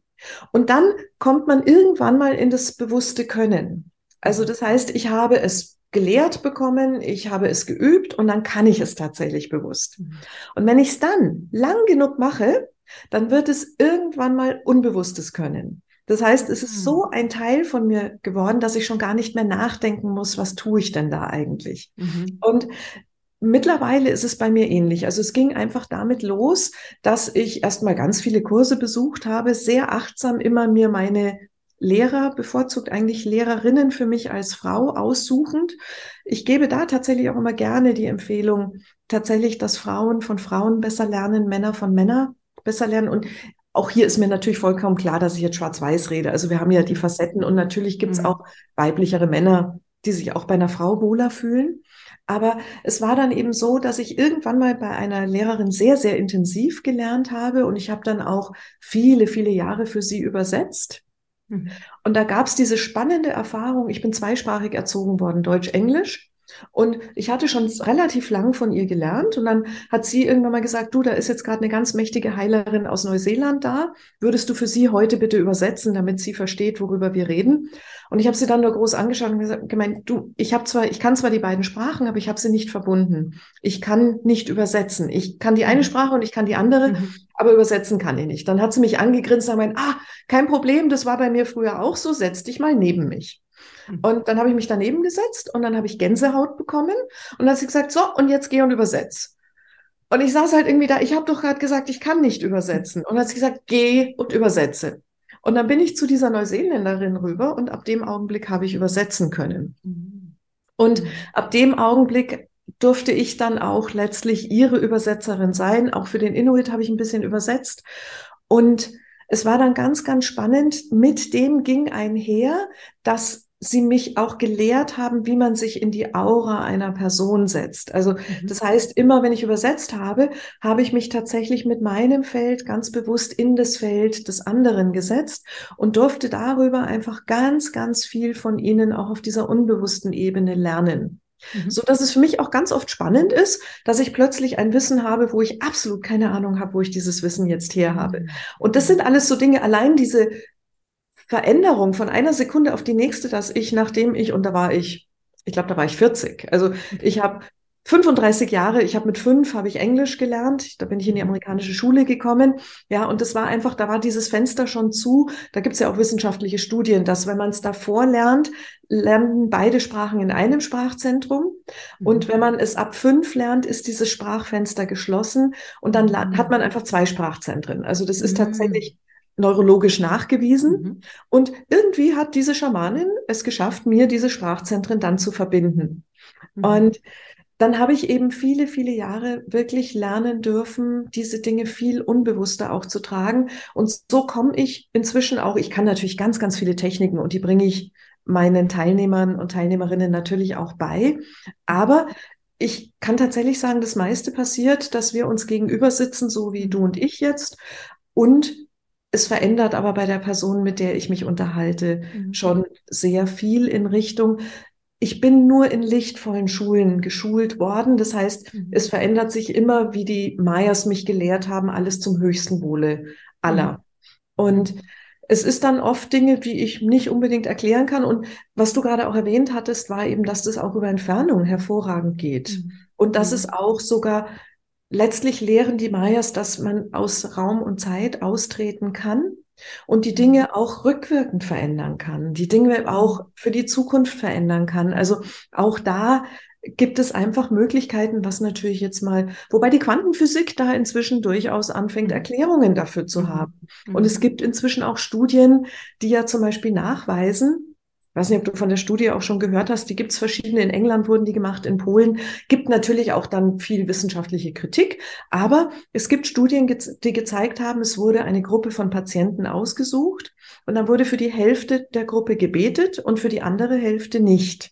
Und dann kommt man irgendwann mal in das bewusste Können. Also das heißt, ich habe es gelehrt bekommen, ich habe es geübt und dann kann ich es tatsächlich bewusst. Mhm. Und wenn ich es dann lang genug mache, dann wird es irgendwann mal unbewusstes Können. Das heißt, es ist so mhm. ein Teil von mir geworden, dass ich schon gar nicht mehr nachdenken muss, was tue ich denn da eigentlich? Mhm. Und Mittlerweile ist es bei mir ähnlich. Also es ging einfach damit los, dass ich erstmal ganz viele Kurse besucht habe, sehr achtsam immer mir meine Lehrer, bevorzugt eigentlich Lehrerinnen für mich als Frau aussuchend. Ich gebe da tatsächlich auch immer gerne die Empfehlung, tatsächlich, dass Frauen von Frauen besser lernen, Männer von Männern besser lernen. Und auch hier ist mir natürlich vollkommen klar, dass ich jetzt schwarz-weiß rede. Also wir haben ja die Facetten und natürlich gibt es mhm. auch weiblichere Männer, die sich auch bei einer Frau wohler fühlen. Aber es war dann eben so, dass ich irgendwann mal bei einer Lehrerin sehr, sehr intensiv gelernt habe und ich habe dann auch viele, viele Jahre für sie übersetzt. Mhm. Und da gab es diese spannende Erfahrung, ich bin zweisprachig erzogen worden, Deutsch-Englisch. Und ich hatte schon relativ lang von ihr gelernt und dann hat sie irgendwann mal gesagt, du, da ist jetzt gerade eine ganz mächtige Heilerin aus Neuseeland da. Würdest du für sie heute bitte übersetzen, damit sie versteht, worüber wir reden? Und ich habe sie dann nur groß angeschaut und gesagt, gemeint, du, ich habe zwar, ich kann zwar die beiden Sprachen, aber ich habe sie nicht verbunden. Ich kann nicht übersetzen. Ich kann die eine mhm. Sprache und ich kann die andere, mhm. aber übersetzen kann ich nicht. Dann hat sie mich angegrinst und gemeint, ah, kein Problem, das war bei mir früher auch so, setz dich mal neben mich. Und dann habe ich mich daneben gesetzt und dann habe ich Gänsehaut bekommen und dann hat sie gesagt, so, und jetzt geh und übersetz. Und ich saß halt irgendwie da, ich habe doch gerade gesagt, ich kann nicht übersetzen. Und dann hat sie gesagt, geh und übersetze. Und dann bin ich zu dieser Neuseeländerin rüber und ab dem Augenblick habe ich übersetzen können. Und ab dem Augenblick durfte ich dann auch letztlich ihre Übersetzerin sein. Auch für den Inuit habe ich ein bisschen übersetzt. Und es war dann ganz, ganz spannend. Mit dem ging einher, dass sie mich auch gelehrt haben, wie man sich in die Aura einer Person setzt. Also mhm. das heißt, immer wenn ich übersetzt habe, habe ich mich tatsächlich mit meinem Feld ganz bewusst in das Feld des anderen gesetzt und durfte darüber einfach ganz, ganz viel von ihnen auch auf dieser unbewussten Ebene lernen. Mhm. So dass es für mich auch ganz oft spannend ist, dass ich plötzlich ein Wissen habe, wo ich absolut keine Ahnung habe, wo ich dieses Wissen jetzt her habe. Mhm. Und das sind alles so Dinge, allein diese Veränderung von einer Sekunde auf die nächste, dass ich, nachdem ich, und da war ich, ich glaube, da war ich 40. Also ich habe 35 Jahre, ich habe mit fünf habe ich Englisch gelernt, da bin ich in die amerikanische Schule gekommen, ja, und das war einfach, da war dieses Fenster schon zu. Da gibt es ja auch wissenschaftliche Studien, dass wenn man es davor lernt, lernen beide Sprachen in einem Sprachzentrum. Mhm. Und wenn man es ab fünf lernt, ist dieses Sprachfenster geschlossen und dann mhm. hat man einfach zwei Sprachzentren. Also das ist mhm. tatsächlich neurologisch nachgewiesen. Mhm. Und irgendwie hat diese Schamanin es geschafft, mir diese Sprachzentren dann zu verbinden. Mhm. Und dann habe ich eben viele, viele Jahre wirklich lernen dürfen, diese Dinge viel unbewusster auch zu tragen. Und so komme ich inzwischen auch, ich kann natürlich ganz, ganz viele Techniken und die bringe ich meinen Teilnehmern und Teilnehmerinnen natürlich auch bei. Aber ich kann tatsächlich sagen, das meiste passiert, dass wir uns gegenüber sitzen, so wie du und ich jetzt, und es verändert aber bei der Person, mit der ich mich unterhalte, mhm. schon sehr viel in Richtung, ich bin nur in lichtvollen Schulen geschult worden. Das heißt, mhm. es verändert sich immer, wie die Mayas mich gelehrt haben, alles zum höchsten Wohle aller. Mhm. Und es ist dann oft Dinge, die ich nicht unbedingt erklären kann. Und was du gerade auch erwähnt hattest, war eben, dass das auch über Entfernung hervorragend geht. Mhm. Und dass es mhm. auch sogar letztlich lehren die Mayas, dass man aus Raum und Zeit austreten kann und die Dinge mhm. auch rückwirkend verändern kann, die Dinge auch für die Zukunft verändern kann. Also auch da gibt es einfach Möglichkeiten, was natürlich jetzt mal, wobei die Quantenphysik da inzwischen durchaus anfängt, mhm. Erklärungen dafür zu mhm. haben. Und es gibt inzwischen auch Studien, die ja zum Beispiel nachweisen, weiß nicht, ob du von der Studie auch schon gehört hast, die gibt es verschiedene, in England wurden die gemacht, in Polen, gibt natürlich auch dann viel wissenschaftliche Kritik, aber es gibt Studien, die gezeigt haben, es wurde eine Gruppe von Patienten ausgesucht und dann wurde für die Hälfte der Gruppe gebetet und für die andere Hälfte nicht.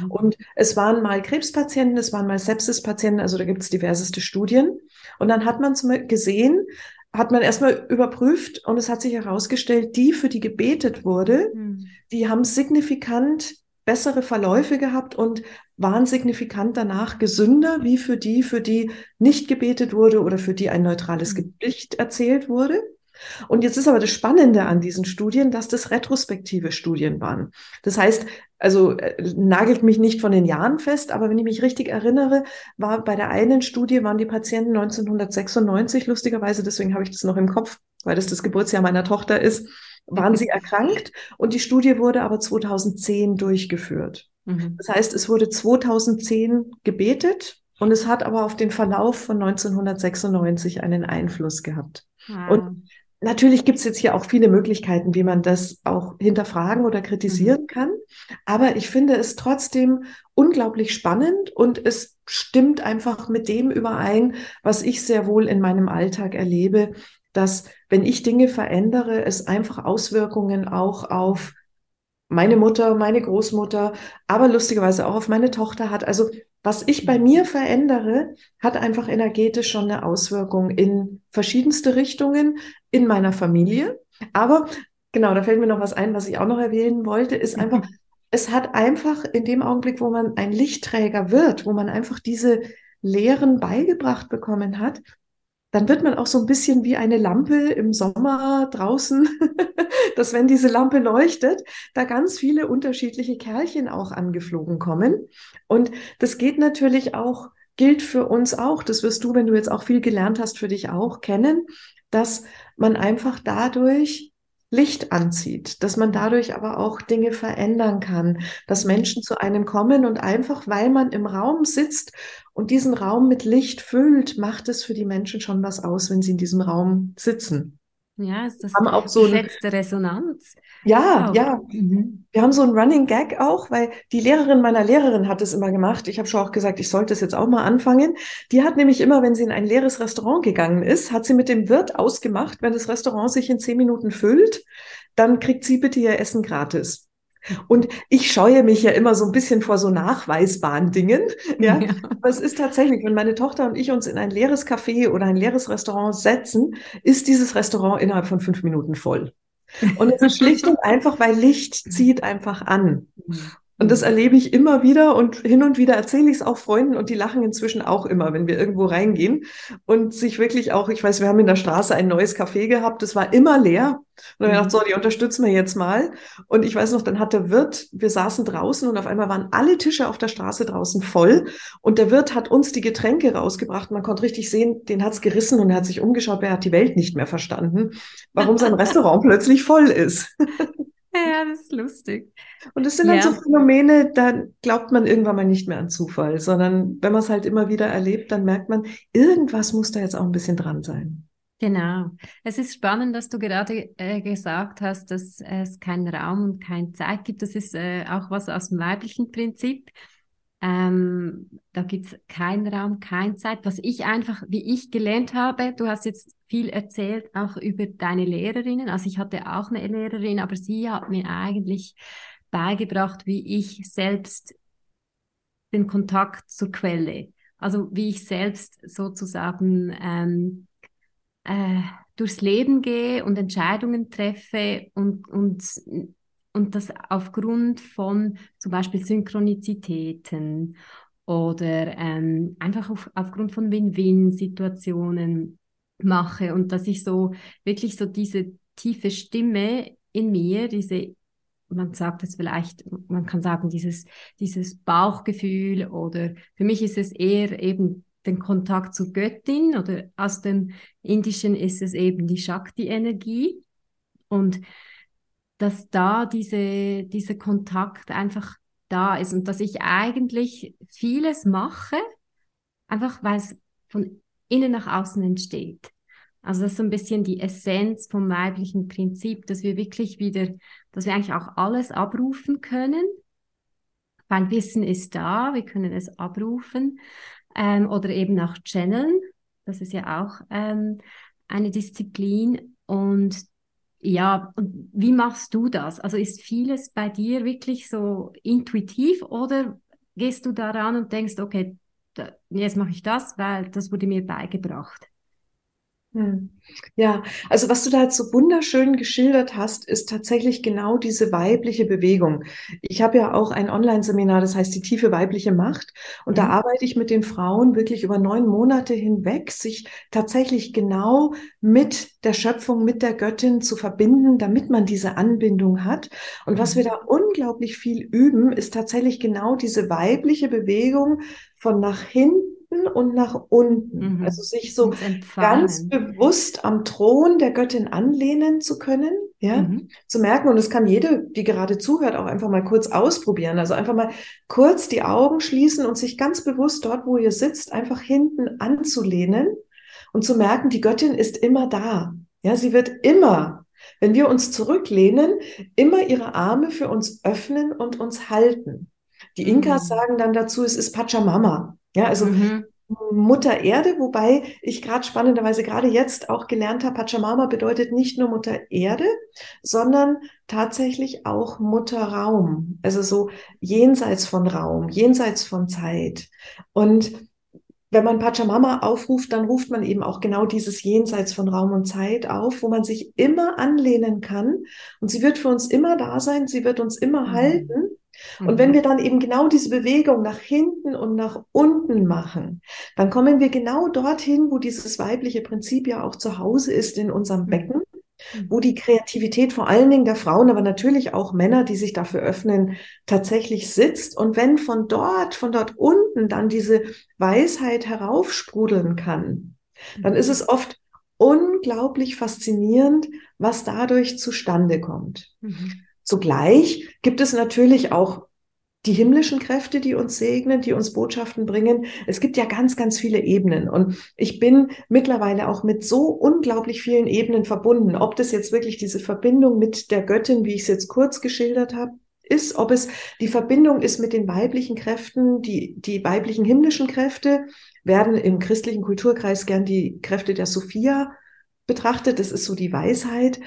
Mhm. Und es waren mal Krebspatienten, es waren mal Sepsispatienten, also da gibt es diverseste Studien. Und dann hat man gesehen, hat man erstmal überprüft und es hat sich herausgestellt, die, für die gebetet wurde, mhm. die haben signifikant bessere Verläufe gehabt und waren signifikant danach gesünder, wie für die, für die nicht gebetet wurde oder für die ein neutrales mhm. Gedicht erzählt wurde. Und jetzt ist aber das Spannende an diesen Studien, dass das retrospektive Studien waren. Das heißt, also äh, nagelt mich nicht von den Jahren fest, aber wenn ich mich richtig erinnere, war bei der einen Studie waren die Patienten 1996 lustigerweise, deswegen habe ich das noch im Kopf, weil das das Geburtsjahr meiner Tochter ist, waren sie <laughs> erkrankt und die Studie wurde aber 2010 durchgeführt. Mhm. Das heißt, es wurde 2010 gebetet und es hat aber auf den Verlauf von 1996 einen Einfluss gehabt. Wow. Und Natürlich gibt es jetzt hier auch viele Möglichkeiten, wie man das auch hinterfragen oder kritisieren mhm. kann. Aber ich finde es trotzdem unglaublich spannend und es stimmt einfach mit dem überein, was ich sehr wohl in meinem Alltag erlebe, dass wenn ich Dinge verändere, es einfach Auswirkungen auch auf meine Mutter, meine Großmutter, aber lustigerweise auch auf meine Tochter hat. Also was ich bei mir verändere, hat einfach energetisch schon eine Auswirkung in verschiedenste Richtungen in meiner Familie. Aber genau, da fällt mir noch was ein, was ich auch noch erwähnen wollte, ist einfach, es hat einfach in dem Augenblick, wo man ein Lichtträger wird, wo man einfach diese Lehren beigebracht bekommen hat, dann wird man auch so ein bisschen wie eine Lampe im Sommer draußen, <laughs> dass wenn diese Lampe leuchtet, da ganz viele unterschiedliche Kerlchen auch angeflogen kommen. Und das geht natürlich auch, gilt für uns auch, das wirst du, wenn du jetzt auch viel gelernt hast, für dich auch kennen, dass man einfach dadurch Licht anzieht, dass man dadurch aber auch Dinge verändern kann, dass Menschen zu einem kommen und einfach, weil man im Raum sitzt und diesen Raum mit Licht füllt, macht es für die Menschen schon was aus, wenn sie in diesem Raum sitzen. Ja, ist das haben auch so Gesetz der Resonanz. Ja, wow. ja. Mhm. Wir haben so ein Running Gag auch, weil die Lehrerin meiner Lehrerin hat es immer gemacht. Ich habe schon auch gesagt, ich sollte es jetzt auch mal anfangen. Die hat nämlich immer, wenn sie in ein leeres Restaurant gegangen ist, hat sie mit dem Wirt ausgemacht, wenn das Restaurant sich in zehn Minuten füllt, dann kriegt sie bitte ihr Essen gratis. Und ich scheue mich ja immer so ein bisschen vor so nachweisbaren Dingen. Ja? ja. Aber es ist tatsächlich, wenn meine Tochter und ich uns in ein leeres Café oder ein leeres Restaurant setzen, ist dieses Restaurant innerhalb von fünf Minuten voll. Und es ist <laughs> schlicht und einfach, weil Licht zieht einfach an. Mhm. Und das erlebe ich immer wieder und hin und wieder erzähle ich es auch Freunden und die lachen inzwischen auch immer, wenn wir irgendwo reingehen und sich wirklich auch, ich weiß, wir haben in der Straße ein neues Café gehabt, das war immer leer. Und dann mhm. gedacht, so, die unterstützen wir jetzt mal. Und ich weiß noch, dann hat der Wirt, wir saßen draußen und auf einmal waren alle Tische auf der Straße draußen voll. Und der Wirt hat uns die Getränke rausgebracht. Man konnte richtig sehen, den hat's gerissen und er hat sich umgeschaut, wer hat die Welt nicht mehr verstanden, warum sein <laughs> Restaurant plötzlich voll ist. <laughs> Ja, das ist lustig. Und das sind dann so Phänomene, da glaubt man irgendwann mal nicht mehr an Zufall, sondern wenn man es halt immer wieder erlebt, dann merkt man, irgendwas muss da jetzt auch ein bisschen dran sein. Genau. Es ist spannend, dass du gerade äh, gesagt hast, dass es keinen Raum und keine Zeit gibt. Das ist äh, auch was aus dem weiblichen Prinzip. Ähm, da gibt es keinen Raum, keine Zeit. Was ich einfach, wie ich gelernt habe, du hast jetzt viel erzählt, auch über deine Lehrerinnen. Also ich hatte auch eine Lehrerin, aber sie hat mir eigentlich beigebracht, wie ich selbst den Kontakt zur Quelle, also wie ich selbst sozusagen ähm, äh, durchs Leben gehe und Entscheidungen treffe und, und, und das aufgrund von zum Beispiel Synchronizitäten oder ähm, einfach auf, aufgrund von Win-Win-Situationen mache. Und dass ich so wirklich so diese tiefe Stimme in mir, diese, man sagt es vielleicht, man kann sagen, dieses, dieses Bauchgefühl oder für mich ist es eher eben den Kontakt zur Göttin oder aus dem Indischen ist es eben die Shakti-Energie. Und dass da diese, dieser Kontakt einfach da ist und dass ich eigentlich vieles mache, einfach weil es von innen nach außen entsteht. Also das ist so ein bisschen die Essenz vom weiblichen Prinzip, dass wir wirklich wieder, dass wir eigentlich auch alles abrufen können, weil Wissen ist da, wir können es abrufen ähm, oder eben auch channeln. Das ist ja auch ähm, eine Disziplin. Und ja, und wie machst du das? Also ist vieles bei dir wirklich so intuitiv oder gehst du daran und denkst, okay, da, jetzt mache ich das, weil das wurde mir beigebracht? Hm. Ja, also was du da jetzt so wunderschön geschildert hast, ist tatsächlich genau diese weibliche Bewegung. Ich habe ja auch ein Online-Seminar, das heißt die tiefe weibliche Macht. Und mhm. da arbeite ich mit den Frauen wirklich über neun Monate hinweg, sich tatsächlich genau mit der Schöpfung, mit der Göttin zu verbinden, damit man diese Anbindung hat. Und was wir mhm. da unglaublich viel üben, ist tatsächlich genau diese weibliche Bewegung von nach hinten und nach unten. Mhm. Also sich so ganz bewusst am Thron der Göttin anlehnen zu können, ja, mhm. zu merken. Und das kann jede, die gerade zuhört, auch einfach mal kurz ausprobieren. Also einfach mal kurz die Augen schließen und sich ganz bewusst dort, wo ihr sitzt, einfach hinten anzulehnen und zu merken, die Göttin ist immer da. Ja, sie wird immer wenn wir uns zurücklehnen, immer ihre Arme für uns öffnen und uns halten. Die Inkas mhm. sagen dann dazu, es ist Pachamama. Ja, also mhm. Mutter Erde, wobei ich gerade spannenderweise gerade jetzt auch gelernt habe, Pachamama bedeutet nicht nur Mutter Erde, sondern tatsächlich auch Mutterraum. Also so jenseits von Raum, jenseits von Zeit. Und wenn man Pachamama aufruft, dann ruft man eben auch genau dieses Jenseits von Raum und Zeit auf, wo man sich immer anlehnen kann. Und sie wird für uns immer da sein, sie wird uns immer mhm. halten. Und mhm. wenn wir dann eben genau diese Bewegung nach hinten und nach unten machen, dann kommen wir genau dorthin, wo dieses weibliche Prinzip ja auch zu Hause ist in unserem mhm. Becken, mhm. wo die Kreativität vor allen Dingen der Frauen, aber natürlich auch Männer, die sich dafür öffnen, tatsächlich sitzt. Und wenn von dort, von dort unten dann diese Weisheit heraufsprudeln kann, dann ist es oft unglaublich faszinierend, was dadurch zustande kommt. Mhm. Zugleich gibt es natürlich auch die himmlischen Kräfte, die uns segnen, die uns Botschaften bringen. Es gibt ja ganz, ganz viele Ebenen. Und ich bin mittlerweile auch mit so unglaublich vielen Ebenen verbunden. Ob das jetzt wirklich diese Verbindung mit der Göttin, wie ich es jetzt kurz geschildert habe, ist, ob es die Verbindung ist mit den weiblichen Kräften, die, die weiblichen himmlischen Kräfte werden im christlichen Kulturkreis gern die Kräfte der Sophia betrachtet. Das ist so die Weisheit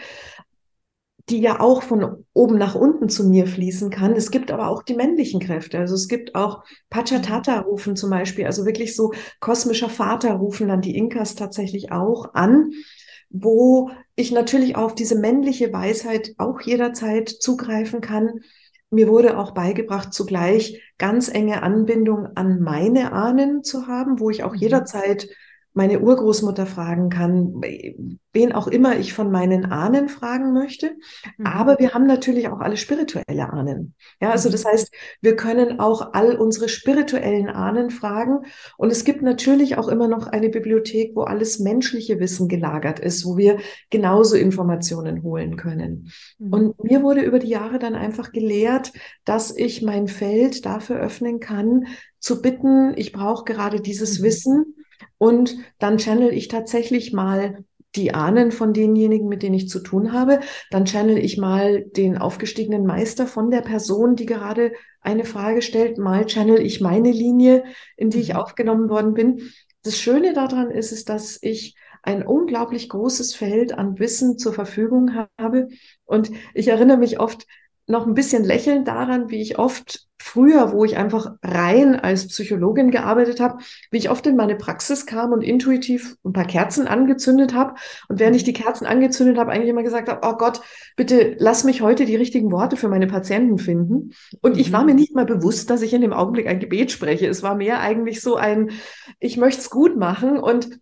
die ja auch von oben nach unten zu mir fließen kann. Es gibt aber auch die männlichen Kräfte. Also es gibt auch Pachatata rufen zum Beispiel, also wirklich so kosmischer Vater rufen dann die Inkas tatsächlich auch an, wo ich natürlich auf diese männliche Weisheit auch jederzeit zugreifen kann. Mir wurde auch beigebracht, zugleich ganz enge Anbindung an meine Ahnen zu haben, wo ich auch mhm. jederzeit meine Urgroßmutter fragen kann, wen auch immer ich von meinen Ahnen fragen möchte. Mhm. Aber wir haben natürlich auch alle spirituelle Ahnen. Ja, also das mhm. heißt, wir können auch all unsere spirituellen Ahnen fragen. Und es gibt natürlich auch immer noch eine Bibliothek, wo alles menschliche Wissen gelagert ist, wo wir genauso Informationen holen können. Mhm. Und mir wurde über die Jahre dann einfach gelehrt, dass ich mein Feld dafür öffnen kann, zu bitten, ich brauche gerade dieses mhm. Wissen und dann channel ich tatsächlich mal die Ahnen von denjenigen, mit denen ich zu tun habe. Dann channel ich mal den aufgestiegenen Meister von der Person, die gerade eine Frage stellt. Mal channel ich meine Linie, in die ich mhm. aufgenommen worden bin. Das Schöne daran ist, ist, dass ich ein unglaublich großes Feld an Wissen zur Verfügung habe. Und ich erinnere mich oft noch ein bisschen lächelnd daran, wie ich oft früher, wo ich einfach rein als Psychologin gearbeitet habe, wie ich oft in meine Praxis kam und intuitiv ein paar Kerzen angezündet habe. Und während ich die Kerzen angezündet habe, eigentlich immer gesagt habe, oh Gott, bitte lass mich heute die richtigen Worte für meine Patienten finden. Und ich war mhm. mir nicht mal bewusst, dass ich in dem Augenblick ein Gebet spreche. Es war mehr eigentlich so ein, ich möchte es gut machen und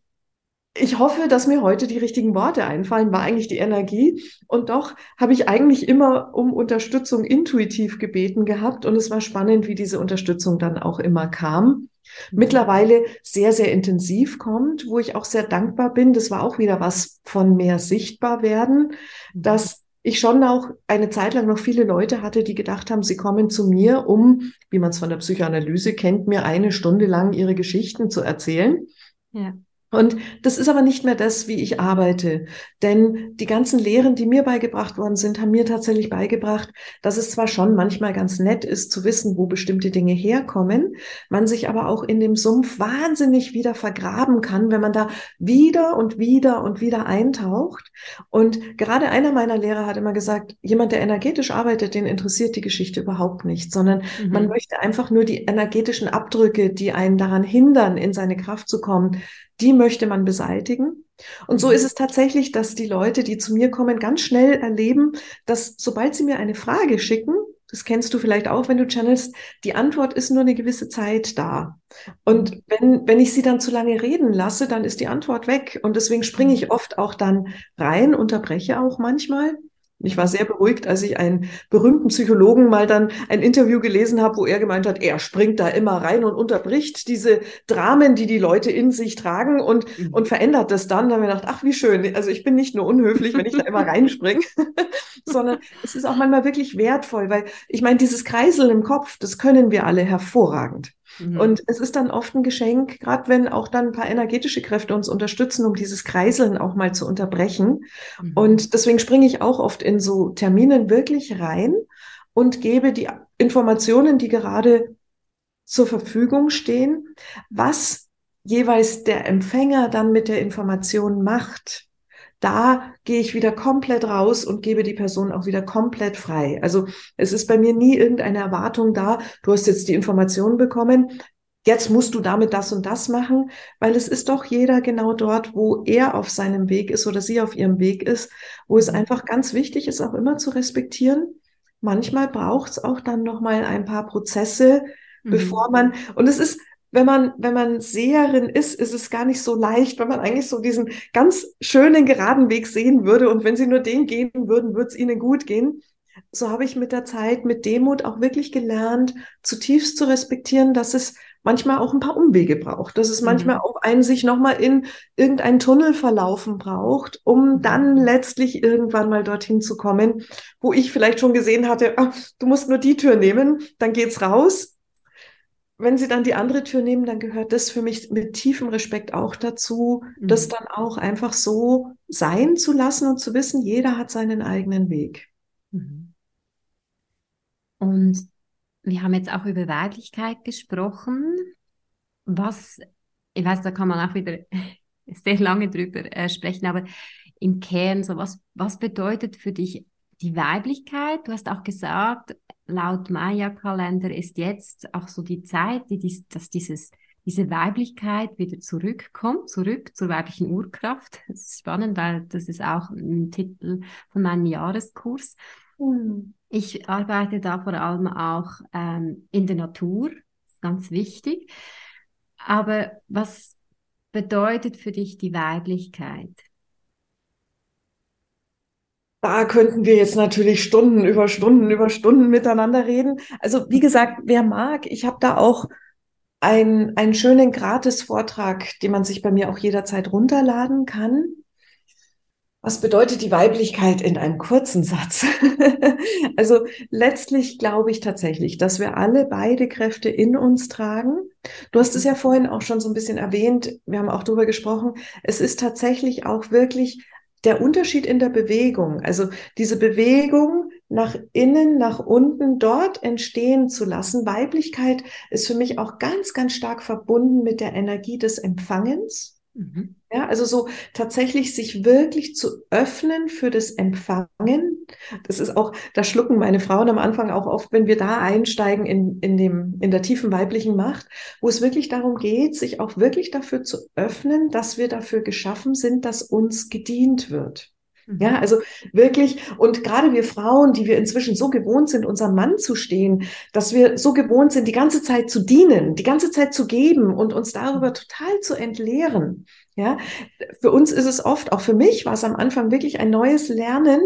ich hoffe, dass mir heute die richtigen Worte einfallen, war eigentlich die Energie. Und doch habe ich eigentlich immer um Unterstützung intuitiv gebeten gehabt. Und es war spannend, wie diese Unterstützung dann auch immer kam. Mhm. Mittlerweile sehr, sehr intensiv kommt, wo ich auch sehr dankbar bin. Das war auch wieder was von mehr sichtbar werden, mhm. dass ich schon auch eine Zeit lang noch viele Leute hatte, die gedacht haben, sie kommen zu mir, um, wie man es von der Psychoanalyse kennt, mir eine Stunde lang ihre Geschichten zu erzählen. Ja. Und das ist aber nicht mehr das, wie ich arbeite. Denn die ganzen Lehren, die mir beigebracht worden sind, haben mir tatsächlich beigebracht, dass es zwar schon manchmal ganz nett ist zu wissen, wo bestimmte Dinge herkommen, man sich aber auch in dem Sumpf wahnsinnig wieder vergraben kann, wenn man da wieder und wieder und wieder eintaucht. Und gerade einer meiner Lehrer hat immer gesagt, jemand, der energetisch arbeitet, den interessiert die Geschichte überhaupt nicht, sondern mhm. man möchte einfach nur die energetischen Abdrücke, die einen daran hindern, in seine Kraft zu kommen, die möchte man beseitigen. Und so mhm. ist es tatsächlich, dass die Leute, die zu mir kommen, ganz schnell erleben, dass sobald sie mir eine Frage schicken, das kennst du vielleicht auch, wenn du channelst, die Antwort ist nur eine gewisse Zeit da. Und mhm. wenn, wenn ich sie dann zu lange reden lasse, dann ist die Antwort weg. Und deswegen springe ich oft auch dann rein, unterbreche auch manchmal ich war sehr beruhigt, als ich einen berühmten Psychologen mal dann ein Interview gelesen habe, wo er gemeint hat, er springt da immer rein und unterbricht diese Dramen, die die Leute in sich tragen und, mhm. und verändert das dann. Da haben wir gedacht, ach, wie schön. Also ich bin nicht nur unhöflich, wenn ich da immer reinspringe, <laughs> sondern es ist auch manchmal wirklich wertvoll, weil ich meine, dieses Kreiseln im Kopf, das können wir alle hervorragend. Mhm. Und es ist dann oft ein Geschenk, gerade wenn auch dann ein paar energetische Kräfte uns unterstützen, um dieses Kreiseln auch mal zu unterbrechen. Mhm. Und deswegen springe ich auch oft in so Terminen wirklich rein und gebe die Informationen, die gerade zur Verfügung stehen, was jeweils der Empfänger dann mit der Information macht da gehe ich wieder komplett raus und gebe die Person auch wieder komplett frei. Also es ist bei mir nie irgendeine Erwartung da, du hast jetzt die Informationen bekommen, jetzt musst du damit das und das machen, weil es ist doch jeder genau dort, wo er auf seinem Weg ist oder sie auf ihrem Weg ist, wo es einfach ganz wichtig ist, auch immer zu respektieren. Manchmal braucht es auch dann noch mal ein paar Prozesse, mhm. bevor man und es ist wenn man, wenn man Seherin ist, ist es gar nicht so leicht, wenn man eigentlich so diesen ganz schönen geraden Weg sehen würde und wenn sie nur den gehen würden, würde es ihnen gut gehen. So habe ich mit der Zeit, mit Demut auch wirklich gelernt, zutiefst zu respektieren, dass es manchmal auch ein paar Umwege braucht, dass es mhm. manchmal auch einen sich nochmal in irgendeinen Tunnel verlaufen braucht, um mhm. dann letztlich irgendwann mal dorthin zu kommen, wo ich vielleicht schon gesehen hatte, ach, du musst nur die Tür nehmen, dann geht's raus, wenn Sie dann die andere Tür nehmen, dann gehört das für mich mit tiefem Respekt auch dazu, mhm. das dann auch einfach so sein zu lassen und zu wissen, jeder hat seinen eigenen Weg. Mhm. Und wir haben jetzt auch über Weiblichkeit gesprochen. Was, ich weiß, da kann man auch wieder <laughs> sehr lange drüber äh, sprechen, aber im Kern, so was, was bedeutet für dich die Weiblichkeit? Du hast auch gesagt, laut Maya-Kalender ist jetzt auch so die Zeit, die dies, dass dieses, diese Weiblichkeit wieder zurückkommt, zurück zur weiblichen Urkraft. <laughs> Das ist spannend, weil das ist auch ein Titel von meinem Jahreskurs. Mhm. Ich arbeite da vor allem auch ähm, in der Natur, das ist ganz wichtig. Aber was bedeutet für dich die Weiblichkeit? Da könnten wir jetzt natürlich Stunden über Stunden über Stunden miteinander reden. Also wie gesagt, wer mag, ich habe da auch ein, einen schönen Gratis-Vortrag, den man sich bei mir auch jederzeit runterladen kann. Was bedeutet die Weiblichkeit in einem kurzen Satz? <laughs> also letztlich glaube ich tatsächlich, dass wir alle beide Kräfte in uns tragen. Du hast es ja vorhin auch schon so ein bisschen erwähnt. Wir haben auch darüber gesprochen. Es ist tatsächlich auch wirklich der Unterschied in der Bewegung, also diese Bewegung nach innen, nach unten, dort entstehen zu lassen. Weiblichkeit ist für mich auch ganz, ganz stark verbunden mit der Energie des Empfangens. Mhm. Ja, also so tatsächlich sich wirklich zu öffnen für das Empfangen. Das ist auch, da schlucken meine Frauen am Anfang auch oft, wenn wir da einsteigen in, in dem, in der tiefen weiblichen Macht, wo es wirklich darum geht, sich auch wirklich dafür zu öffnen, dass wir dafür geschaffen sind, dass uns gedient wird. Ja, mhm. also wirklich, und gerade wir Frauen, die wir inzwischen so gewohnt sind, unserem Mann zu stehen, dass wir so gewohnt sind, die ganze Zeit zu dienen, die ganze Zeit zu geben und uns darüber mhm. total zu entleeren. Ja, für uns ist es oft, auch für mich war es am Anfang wirklich ein neues Lernen,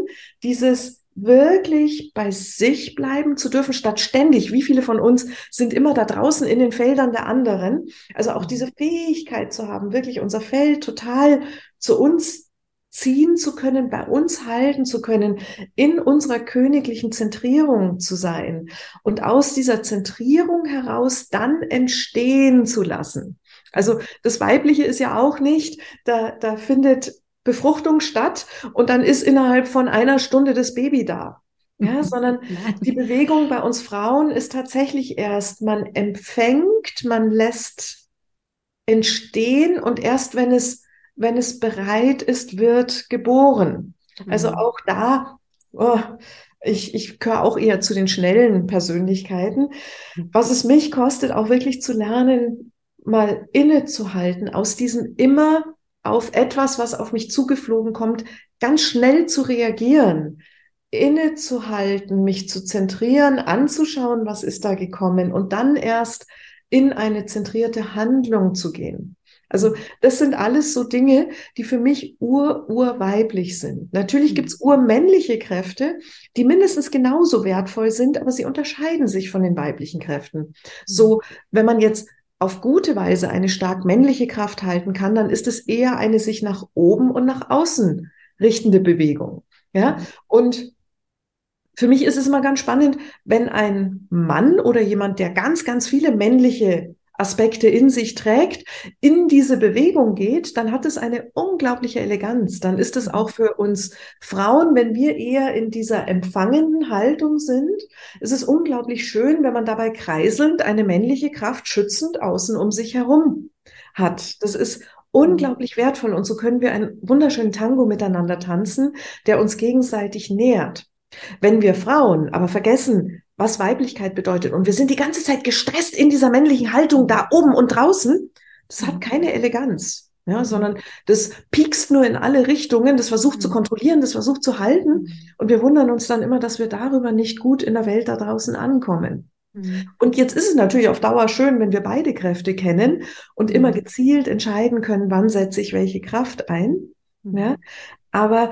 dieses wirklich bei sich bleiben zu dürfen, statt ständig, wie viele von uns sind immer da draußen in den Feldern der anderen. Also auch diese Fähigkeit zu haben, wirklich unser Feld total zu uns ziehen zu können, bei uns halten zu können, in unserer königlichen Zentrierung zu sein und aus dieser Zentrierung heraus dann entstehen zu lassen. Also das Weibliche ist ja auch nicht, da, da findet Befruchtung statt und dann ist innerhalb von einer Stunde das Baby da. Ja, <laughs> sondern die Bewegung bei uns Frauen ist tatsächlich erst, man empfängt, man lässt entstehen und erst wenn es wenn es bereit ist, wird geboren. Also mhm. auch da, oh, ich, ich gehöre auch eher zu den schnellen Persönlichkeiten. Was es mich kostet, auch wirklich zu lernen, mal innezuhalten, aus diesem immer auf etwas, was auf mich zugeflogen kommt, ganz schnell zu reagieren, innezuhalten, mich zu zentrieren, anzuschauen, was ist da gekommen und dann erst in eine zentrierte Handlung zu gehen. Also das sind alles so Dinge, die für mich ur, urweiblich sind. Natürlich mhm. gibt es urmännliche Kräfte, die mindestens genauso wertvoll sind, aber sie unterscheiden sich von den weiblichen Kräften. So, mhm. wenn man jetzt auf gute Weise eine stark männliche Kraft halten kann, dann ist es eher eine sich nach oben und nach außen richtende Bewegung. Ja, mhm. und für mich ist es immer ganz spannend, wenn ein Mann oder jemand, der ganz, ganz viele männliche Aspekte in sich trägt, in diese Bewegung geht, dann hat es eine unglaubliche Eleganz. Dann ist es auch für uns Frauen, wenn wir eher in dieser empfangenden Haltung sind, ist es unglaublich schön, wenn man dabei kreiselnd eine männliche Kraft schützend außen um sich herum hat. Das ist unglaublich wertvoll und so können wir einen wunderschönen Tango miteinander tanzen, der uns gegenseitig nährt. Wenn wir Frauen aber vergessen, was Weiblichkeit bedeutet. Und wir sind die ganze Zeit gestresst in dieser männlichen Haltung da oben und draußen. Das hat mhm. keine Eleganz. Ja, mhm. sondern das piekst nur in alle Richtungen, das versucht zu mhm. kontrollieren, das versucht zu halten. Und wir wundern uns dann immer, dass wir darüber nicht gut in der Welt da draußen ankommen. Und jetzt ist es natürlich auf Dauer schön, wenn wir beide Kräfte kennen und immer gezielt entscheiden können, wann setze ich welche Kraft ein. Ja? Aber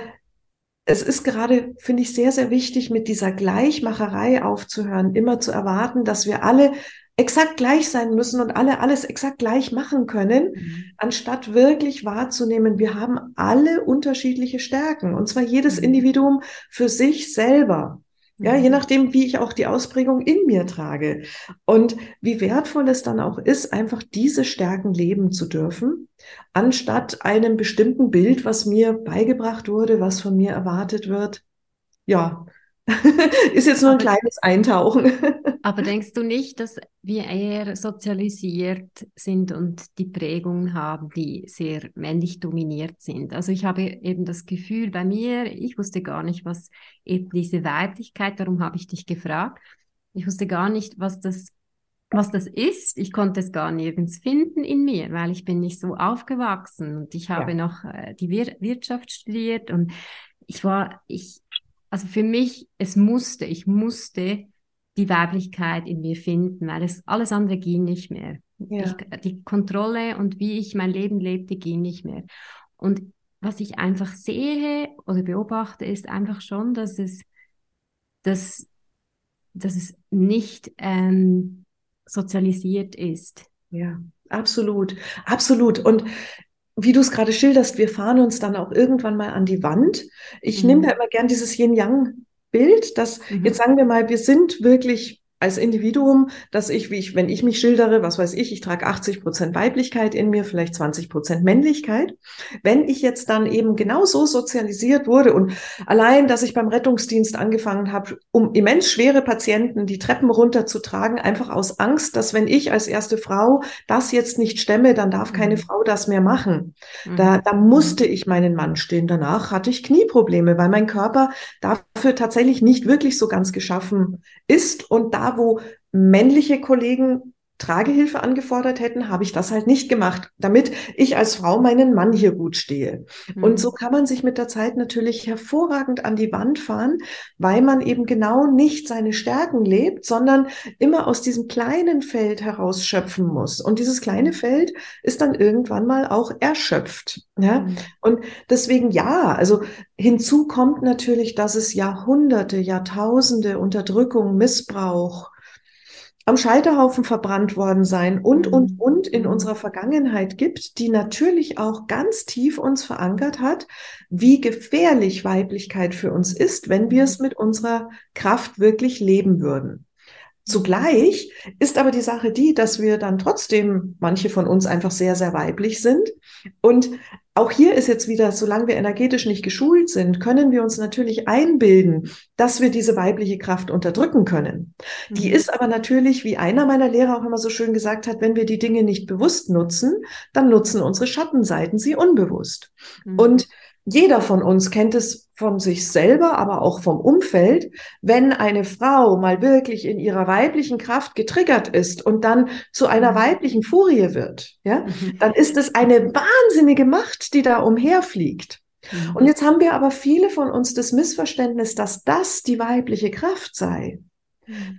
es ist gerade, finde ich, sehr, sehr wichtig, mit dieser Gleichmacherei aufzuhören, immer zu erwarten, dass wir alle exakt gleich sein müssen und alle alles exakt gleich machen können, mhm. anstatt wirklich wahrzunehmen, wir haben alle unterschiedliche Stärken und zwar jedes mhm. Individuum für sich selber. Ja, je nachdem, wie ich auch die Ausprägung in mir trage. Und wie wertvoll es dann auch ist, einfach diese Stärken leben zu dürfen, anstatt einem bestimmten Bild, was mir beigebracht wurde, was von mir erwartet wird. Ja, <laughs> ist jetzt nur ein kleines Eintauchen. <laughs> aber denkst du nicht, dass wir eher sozialisiert sind und die Prägungen haben, die sehr männlich dominiert sind? Also ich habe eben das Gefühl bei mir, ich wusste gar nicht, was eben diese Weiblichkeit, darum habe ich dich gefragt, ich wusste gar nicht, was das was das ist. Ich konnte es gar nirgends finden in mir, weil ich bin nicht so aufgewachsen und ich habe ja. noch äh, die Wir Wirtschaft studiert und ich war, ich also für mich, es musste, ich musste die Weiblichkeit in mir finden, weil es alles andere ging nicht mehr. Ja. Ich, die Kontrolle und wie ich mein Leben lebte, ging nicht mehr. Und was ich einfach sehe oder beobachte, ist einfach schon, dass es, dass, dass es nicht ähm, sozialisiert ist. Ja, absolut, absolut. Und wie du es gerade schilderst, wir fahren uns dann auch irgendwann mal an die Wand. Ich mhm. nehme da immer gern dieses Yin-Yang-Bild, dass mhm. jetzt sagen wir mal, wir sind wirklich als Individuum, dass ich, wie ich, wenn ich mich schildere, was weiß ich, ich trage 80 Prozent Weiblichkeit in mir, vielleicht 20 Prozent Männlichkeit. Wenn ich jetzt dann eben genau so sozialisiert wurde und allein, dass ich beim Rettungsdienst angefangen habe, um immens schwere Patienten die Treppen runterzutragen, einfach aus Angst, dass wenn ich als erste Frau das jetzt nicht stemme, dann darf keine mhm. Frau das mehr machen. Mhm. Da, da musste ich meinen Mann stehen. Danach hatte ich Knieprobleme, weil mein Körper dafür tatsächlich nicht wirklich so ganz geschaffen ist und da wo männliche Kollegen Tragehilfe angefordert hätten, habe ich das halt nicht gemacht, damit ich als Frau meinen Mann hier gut stehe. Mhm. Und so kann man sich mit der Zeit natürlich hervorragend an die Wand fahren, weil man eben genau nicht seine Stärken lebt, sondern immer aus diesem kleinen Feld heraus schöpfen muss. Und dieses kleine Feld ist dann irgendwann mal auch erschöpft. Ja? Mhm. Und deswegen ja, also hinzu kommt natürlich, dass es Jahrhunderte, Jahrtausende Unterdrückung, Missbrauch, am Scheiterhaufen verbrannt worden sein und, mhm. und, und in unserer Vergangenheit gibt, die natürlich auch ganz tief uns verankert hat, wie gefährlich Weiblichkeit für uns ist, wenn wir es mit unserer Kraft wirklich leben würden. Zugleich ist aber die Sache die, dass wir dann trotzdem, manche von uns einfach sehr, sehr weiblich sind. Und auch hier ist jetzt wieder, solange wir energetisch nicht geschult sind, können wir uns natürlich einbilden, dass wir diese weibliche Kraft unterdrücken können. Mhm. Die ist aber natürlich, wie einer meiner Lehrer auch immer so schön gesagt hat, wenn wir die Dinge nicht bewusst nutzen, dann nutzen unsere Schattenseiten sie unbewusst. Mhm. Und jeder von uns kennt es von sich selber, aber auch vom Umfeld, wenn eine Frau mal wirklich in ihrer weiblichen Kraft getriggert ist und dann zu einer mhm. weiblichen Furie wird, ja, mhm. dann ist es eine wahnsinnige Macht, die da umherfliegt. Mhm. Und jetzt haben wir aber viele von uns das Missverständnis, dass das die weibliche Kraft sei.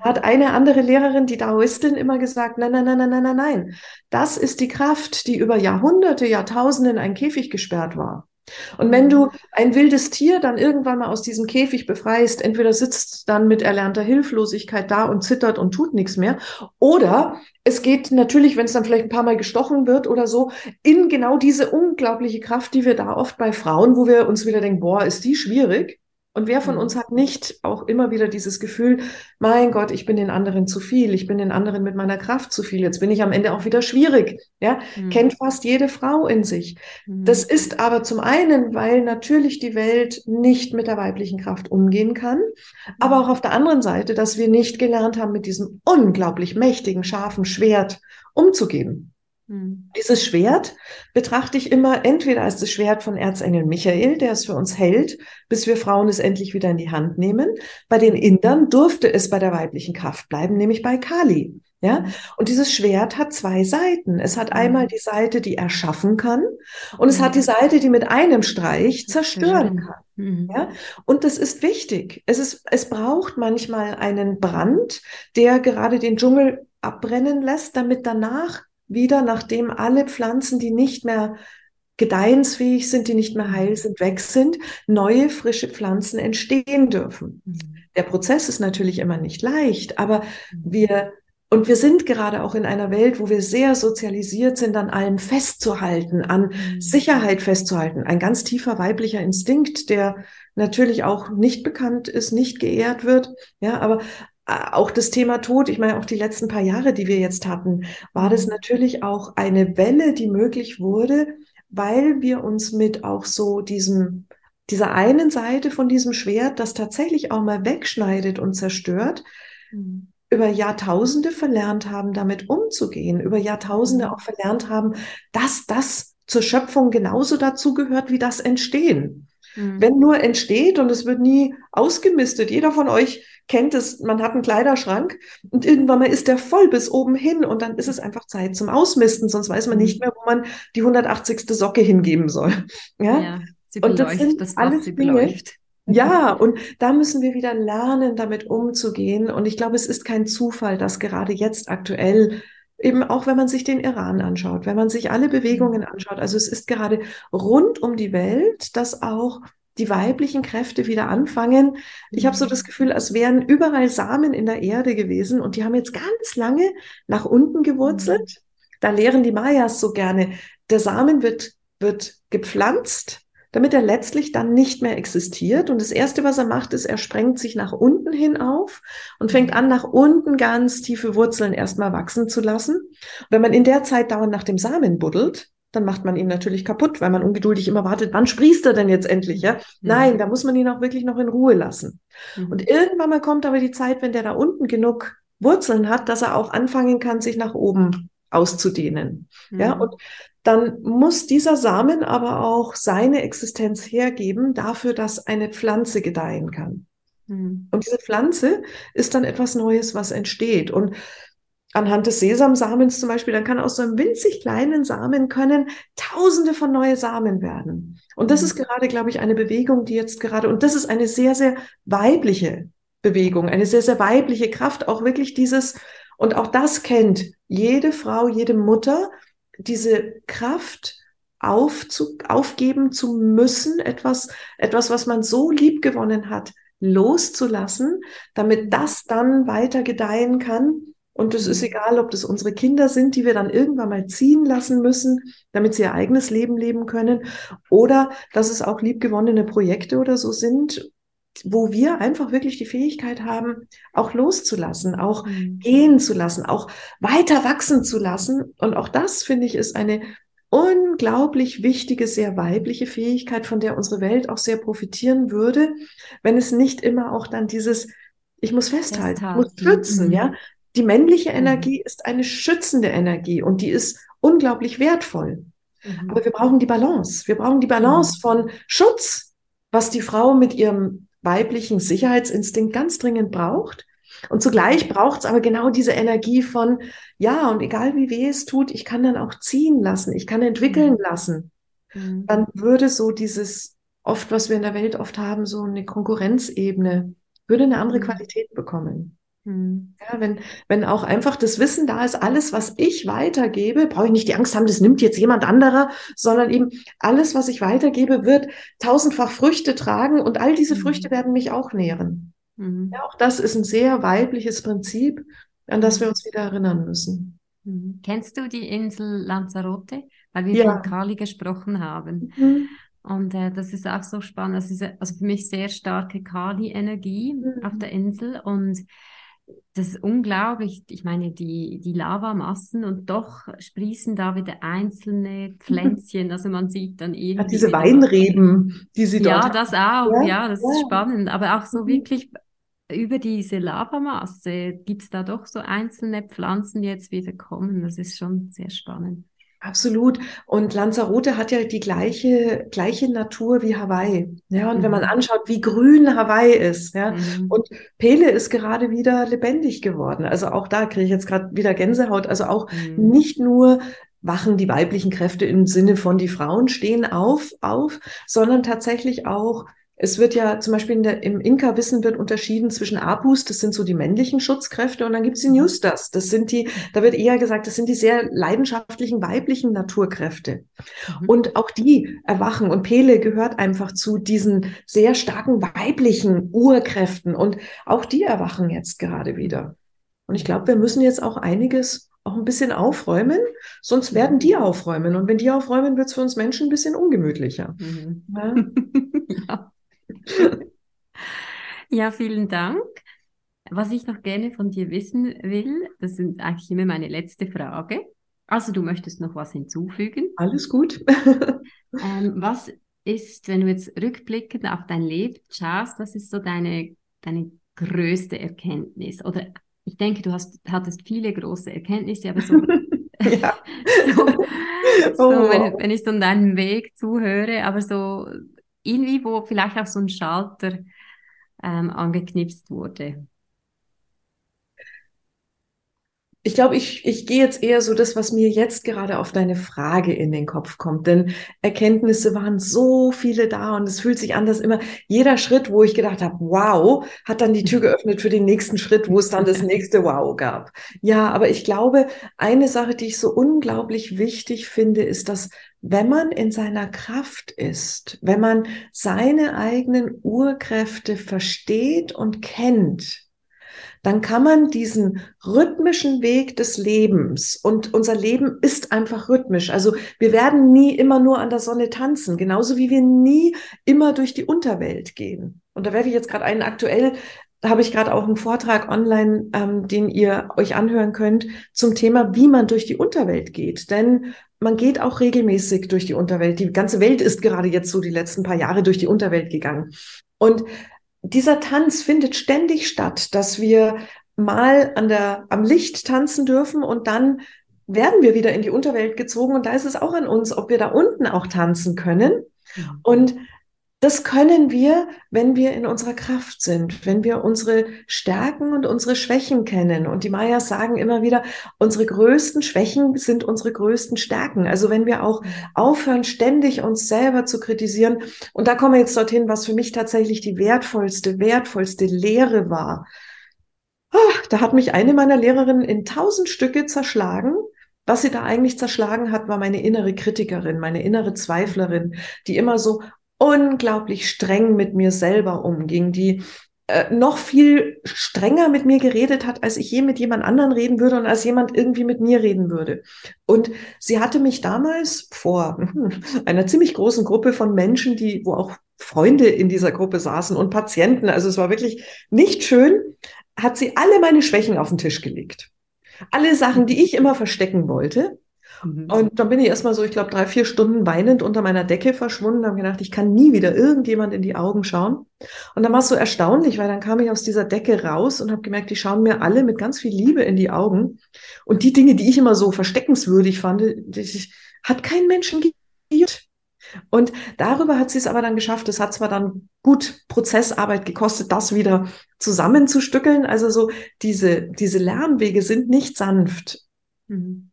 Hat eine andere Lehrerin, die Daoistin, immer gesagt, nein, nein, nein, nein, nein, nein, nein. Das ist die Kraft, die über Jahrhunderte, Jahrtausende in einen Käfig gesperrt war. Und wenn du ein wildes Tier dann irgendwann mal aus diesem Käfig befreist, entweder sitzt dann mit erlernter Hilflosigkeit da und zittert und tut nichts mehr, oder es geht natürlich, wenn es dann vielleicht ein paar Mal gestochen wird oder so, in genau diese unglaubliche Kraft, die wir da oft bei Frauen, wo wir uns wieder denken, boah, ist die schwierig, und wer von mhm. uns hat nicht auch immer wieder dieses Gefühl, mein Gott, ich bin den anderen zu viel, ich bin den anderen mit meiner Kraft zu viel, jetzt bin ich am Ende auch wieder schwierig. Ja, mhm. kennt fast jede Frau in sich. Mhm. Das ist aber zum einen, weil natürlich die Welt nicht mit der weiblichen Kraft umgehen kann, aber mhm. auch auf der anderen Seite, dass wir nicht gelernt haben, mit diesem unglaublich mächtigen, scharfen Schwert umzugehen. Hm. Dieses Schwert betrachte ich immer entweder als das Schwert von Erzengel Michael, der es für uns hält, bis wir Frauen es endlich wieder in die Hand nehmen. Bei den Indern durfte es bei der weiblichen Kraft bleiben, nämlich bei Kali. Ja, und dieses Schwert hat zwei Seiten. Es hat einmal hm. die Seite, die erschaffen kann, und es hat die hm. Seite, die mit einem Streich zerstören kann. Ja, und das ist wichtig. Es ist, es braucht manchmal einen Brand, der gerade den Dschungel abbrennen lässt, damit danach wieder, nachdem alle Pflanzen, die nicht mehr gedeihensfähig sind, die nicht mehr heil sind, weg sind, neue frische Pflanzen entstehen dürfen. Mhm. Der Prozess ist natürlich immer nicht leicht, aber mhm. wir und wir sind gerade auch in einer Welt, wo wir sehr sozialisiert sind, an allem festzuhalten, an mhm. Sicherheit festzuhalten. Ein ganz tiefer weiblicher Instinkt, der natürlich auch nicht bekannt ist, nicht geehrt wird. Ja, aber auch das Thema Tod, ich meine, auch die letzten paar Jahre, die wir jetzt hatten, war das mhm. natürlich auch eine Welle, die möglich wurde, weil wir uns mit auch so diesem, dieser einen Seite von diesem Schwert, das tatsächlich auch mal wegschneidet und zerstört, mhm. über Jahrtausende verlernt haben, damit umzugehen, über Jahrtausende mhm. auch verlernt haben, dass das zur Schöpfung genauso dazugehört wie das Entstehen. Mhm. Wenn nur entsteht und es wird nie ausgemistet, jeder von euch kennt es, man hat einen Kleiderschrank und irgendwann mal ist der voll bis oben hin und dann ist es einfach Zeit zum Ausmisten, sonst weiß man nicht mhm. mehr, wo man die 180. Socke hingeben soll. <laughs> Ja, ja sie und das sind das alles sie Dinge. <laughs> Ja, und da müssen wir wieder lernen, damit umzugehen. Und ich glaube, es ist kein Zufall, dass gerade jetzt aktuell eben auch wenn man sich den Iran anschaut, wenn man sich alle Bewegungen mhm. anschaut. Also es ist gerade rund um die Welt, dass auch die weiblichen Kräfte wieder anfangen. Ich habe so das Gefühl, als wären überall Samen in der Erde gewesen und die haben jetzt ganz lange nach unten gewurzelt. Da lehren die Mayas so gerne, der Samen wird, wird gepflanzt, damit er letztlich dann nicht mehr existiert. Und das Erste, was er macht, ist, er sprengt sich nach unten hin auf und fängt an, nach unten ganz tiefe Wurzeln erstmal wachsen zu lassen. Und wenn man in der Zeit dauernd nach dem Samen buddelt, dann macht man ihn natürlich kaputt, weil man ungeduldig immer wartet, wann sprießt er denn jetzt endlich? Ja? Mhm. Nein, da muss man ihn auch wirklich noch in Ruhe lassen. Mhm. Und irgendwann mal kommt aber die Zeit, wenn der da unten genug Wurzeln hat, dass er auch anfangen kann, sich nach oben auszudehnen. Mhm. Ja, und dann muss dieser Samen aber auch seine Existenz hergeben dafür, dass eine Pflanze gedeihen kann. Mhm. Und diese Pflanze ist dann etwas Neues, was entsteht. Und anhand des Sesamsamens zum Beispiel, dann kann aus so einem winzig kleinen Samen können Tausende von neue Samen werden. Und das ist mhm. gerade, glaube ich, eine Bewegung, die jetzt gerade, und das ist eine sehr, sehr weibliche Bewegung, eine sehr, sehr weibliche Kraft, auch wirklich dieses, und auch das kennt jede Frau, jede Mutter, diese Kraft aufzu, aufgeben zu müssen, etwas, etwas, was man so lieb gewonnen hat, loszulassen, damit das dann weiter gedeihen kann und es ist mhm. egal, ob das unsere Kinder sind, die wir dann irgendwann mal ziehen lassen müssen, damit sie ihr eigenes Leben leben können, oder dass es auch liebgewonnene Projekte oder so sind, wo wir einfach wirklich die Fähigkeit haben, auch loszulassen, auch mhm. gehen zu lassen, auch weiter wachsen zu lassen. Und auch das, finde ich, ist eine unglaublich wichtige, sehr weibliche Fähigkeit, von der unsere Welt auch sehr profitieren würde, wenn es nicht immer auch dann dieses ich muss festhalten, festhalten. muss schützen, mhm. ja. Die männliche mhm. Energie ist eine schützende Energie und die ist unglaublich wertvoll. Mhm. Aber wir brauchen die Balance. Wir brauchen die Balance mhm. von Schutz, was die Frau mit ihrem weiblichen Sicherheitsinstinkt ganz dringend braucht. Und zugleich braucht es aber genau diese Energie von, ja, und egal wie weh es tut, ich kann dann auch ziehen lassen, ich kann entwickeln mhm. lassen. Mhm. Dann würde so dieses oft, was wir in der Welt oft haben, so eine Konkurrenzebene, würde eine andere Qualität bekommen. Hm. Ja, wenn, wenn auch einfach das Wissen da ist, alles, was ich weitergebe, brauche ich nicht die Angst haben, das nimmt jetzt jemand anderer, sondern eben alles, was ich weitergebe, wird tausendfach Früchte tragen und all diese mhm. Früchte werden mich auch nähren. Mhm. Ja, auch das ist ein sehr weibliches Prinzip, an das wir uns wieder erinnern müssen. Mhm. Kennst du die Insel Lanzarote? Weil wir ja. von Kali gesprochen haben. Mhm. Und äh, das ist auch so spannend. Das ist also für mich sehr starke Kali-Energie mhm. auf der Insel. Und das ist unglaublich. Ich meine, die, die Lavamassen und doch sprießen da wieder einzelne Pflänzchen. Also man sieht dann <laughs> irgendwie. Ja, diese Weinreben, die sie dort Ja, das auch. Ja, ja das ja. ist spannend. Aber auch so mhm. wirklich über diese Lavamasse gibt es da doch so einzelne Pflanzen, die jetzt wieder kommen. Das ist schon sehr spannend. Absolut. Und Lanzarote hat ja die gleiche, gleiche Natur wie Hawaii. Ja, und mhm. wenn man mhm. anschaut, wie grün Hawaii ist, ja, mhm. und Pele ist gerade wieder lebendig geworden. Also auch da kriege ich jetzt gerade wieder Gänsehaut. Also auch mhm. nicht nur wachen die weiblichen Kräfte im Sinne von die Frauen stehen auf, auf, sondern tatsächlich auch es wird ja zum Beispiel der, im Inka-Wissen wird unterschieden zwischen Apus, das sind so die männlichen Schutzkräfte, und dann gibt es die Newsters. Das sind die, da wird eher gesagt, das sind die sehr leidenschaftlichen weiblichen Naturkräfte. Mhm. Und auch die erwachen. Und Pele gehört einfach zu diesen sehr starken weiblichen Urkräften. Und auch die erwachen jetzt gerade wieder. Und ich glaube, wir müssen jetzt auch einiges auch ein bisschen aufräumen, sonst werden die aufräumen. Und wenn die aufräumen, wird es für uns Menschen ein bisschen ungemütlicher. Mhm. Ja? <laughs> ja. <laughs> ja, vielen Dank. Was ich noch gerne von dir wissen will, das sind eigentlich immer meine letzte Frage. Also du möchtest noch was hinzufügen? Alles gut. <laughs> <laughs> ähm, was ist, wenn du jetzt rückblickend auf dein Leben schaust, was ist so deine, deine größte Erkenntnis? Oder ich denke, du hast, hattest viele große Erkenntnisse, aber so, so, so oh. wenn, wenn, ich so deinen Weg zuhöre, aber so irgendwie, wo vielleicht auch so ein Schalter ähm, angeknipst wurde. Ich glaube, ich, ich gehe jetzt eher so das, was mir jetzt gerade auf deine Frage in den Kopf kommt. Denn Erkenntnisse waren so viele da und es fühlt sich an, dass immer jeder Schritt, wo ich gedacht habe, wow, hat dann die Tür <laughs> geöffnet für den nächsten Schritt, wo es dann das nächste Wow gab. Ja, aber ich glaube, eine Sache, die ich so unglaublich wichtig finde, ist, dass wenn man in seiner Kraft ist, wenn man seine eigenen Urkräfte versteht und kennt, dann kann man diesen rhythmischen Weg des Lebens und unser Leben ist einfach rhythmisch. Also wir werden nie immer nur an der Sonne tanzen, genauso wie wir nie immer durch die Unterwelt gehen. Und da werfe ich jetzt gerade einen aktuell da habe ich gerade auch einen Vortrag online, ähm, den ihr euch anhören könnt, zum Thema, wie man durch die Unterwelt geht. Denn man geht auch regelmäßig durch die Unterwelt. Die ganze Welt ist gerade jetzt so die letzten paar Jahre durch die Unterwelt gegangen. Und dieser Tanz findet ständig statt, dass wir mal an der, am Licht tanzen dürfen und dann werden wir wieder in die Unterwelt gezogen und da ist es auch an uns, ob wir da unten auch tanzen können. Mhm. Und das können wir, wenn wir in unserer Kraft sind, wenn wir unsere Stärken und unsere Schwächen kennen. Und die Mayas sagen immer wieder, unsere größten Schwächen sind unsere größten Stärken. Also wenn wir auch aufhören, ständig uns selber zu kritisieren. Und da kommen wir jetzt dorthin, was für mich tatsächlich die wertvollste, wertvollste Lehre war. Ach, da hat mich eine meiner Lehrerinnen in tausend Stücke zerschlagen. Was sie da eigentlich zerschlagen hat, war meine innere Kritikerin, meine innere Zweiflerin, die immer so, unglaublich streng mit mir selber umging, die äh, noch viel strenger mit mir geredet hat, als ich je mit jemand anderen reden würde und als jemand irgendwie mit mir reden würde. Und sie hatte mich damals vor einer ziemlich großen Gruppe von Menschen, die, wo auch Freunde in dieser Gruppe saßen und Patienten, also es war wirklich nicht schön, hat sie alle meine Schwächen auf den Tisch gelegt. Alle Sachen, die ich immer verstecken wollte, Mhm. Und dann bin ich erstmal so, ich glaube, drei, vier Stunden weinend unter meiner Decke verschwunden, habe gedacht, ich kann nie wieder irgendjemand in die Augen schauen. Und dann war es so erstaunlich, weil dann kam ich aus dieser Decke raus und habe gemerkt, die schauen mir alle mit ganz viel Liebe in die Augen. Und die Dinge, die ich immer so versteckenswürdig fand, das hat kein Menschen gejuckt. Und darüber hat sie es aber dann geschafft. Es hat zwar dann gut Prozessarbeit gekostet, das wieder zusammenzustückeln. Also so diese, diese Lernwege sind nicht sanft. Mhm.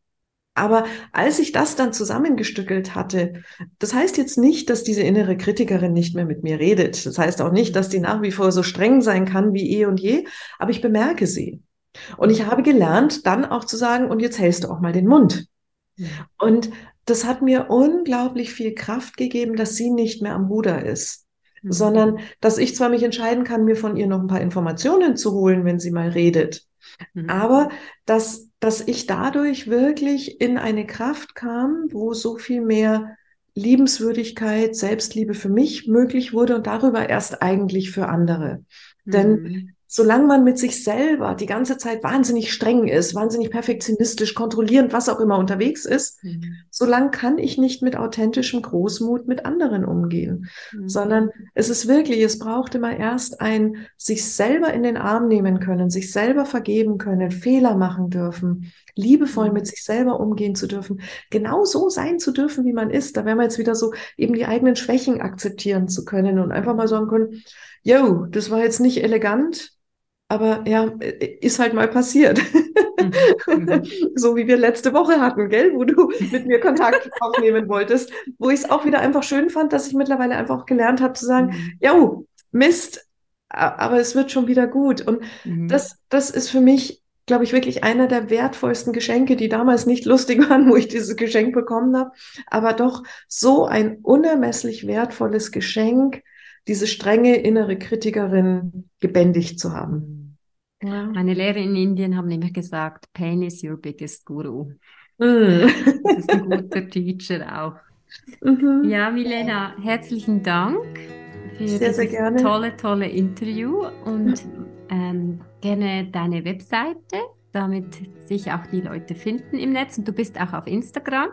Aber als ich das dann zusammengestückelt hatte, das heißt jetzt nicht, dass diese innere Kritikerin nicht mehr mit mir redet. Das heißt auch nicht, dass die nach wie vor so streng sein kann wie eh und je, aber ich bemerke sie. Und ich habe gelernt, dann auch zu sagen, und jetzt hältst du auch mal den Mund. Und das hat mir unglaublich viel Kraft gegeben, dass sie nicht mehr am Ruder ist, mhm. sondern dass ich zwar mich entscheiden kann, mir von ihr noch ein paar Informationen zu holen, wenn sie mal redet, mhm. aber dass dass ich dadurch wirklich in eine Kraft kam, wo so viel mehr Liebenswürdigkeit, Selbstliebe für mich möglich wurde und darüber erst eigentlich für andere. Mhm. Denn solange man mit sich selber die ganze Zeit wahnsinnig streng ist, wahnsinnig perfektionistisch, kontrollierend, was auch immer unterwegs ist, mhm. solange kann ich nicht mit authentischem Großmut mit anderen umgehen, mhm. sondern es ist wirklich, es braucht immer erst ein sich selber in den Arm nehmen können, sich selber vergeben können, Fehler machen dürfen, liebevoll mhm. mit sich selber umgehen zu dürfen, genau so sein zu dürfen, wie man ist. Da wären wir jetzt wieder so, eben die eigenen Schwächen akzeptieren zu können und einfach mal sagen können, yo, das war jetzt nicht elegant, aber ja, ist halt mal passiert. Mhm. <laughs> so wie wir letzte Woche hatten, gell, wo du mit mir Kontakt <laughs> aufnehmen wolltest, wo ich es auch wieder einfach schön fand, dass ich mittlerweile einfach gelernt habe zu sagen, mhm. ja, Mist, aber es wird schon wieder gut. Und mhm. das, das ist für mich, glaube ich, wirklich einer der wertvollsten Geschenke, die damals nicht lustig waren, wo ich dieses Geschenk bekommen habe, aber doch so ein unermesslich wertvolles Geschenk, diese strenge innere Kritikerin gebändigt zu haben. Ja. Meine Lehrer in Indien haben immer gesagt, Pain is your biggest guru. Mm. <laughs> Das ist ein guter Teacher auch. Mhm. Ja, Milena, herzlichen Dank für sehr, dieses sehr tolle, tolle Interview und ähm, gerne deine Webseite, damit sich auch die Leute finden im Netz. Und du bist auch auf Instagram.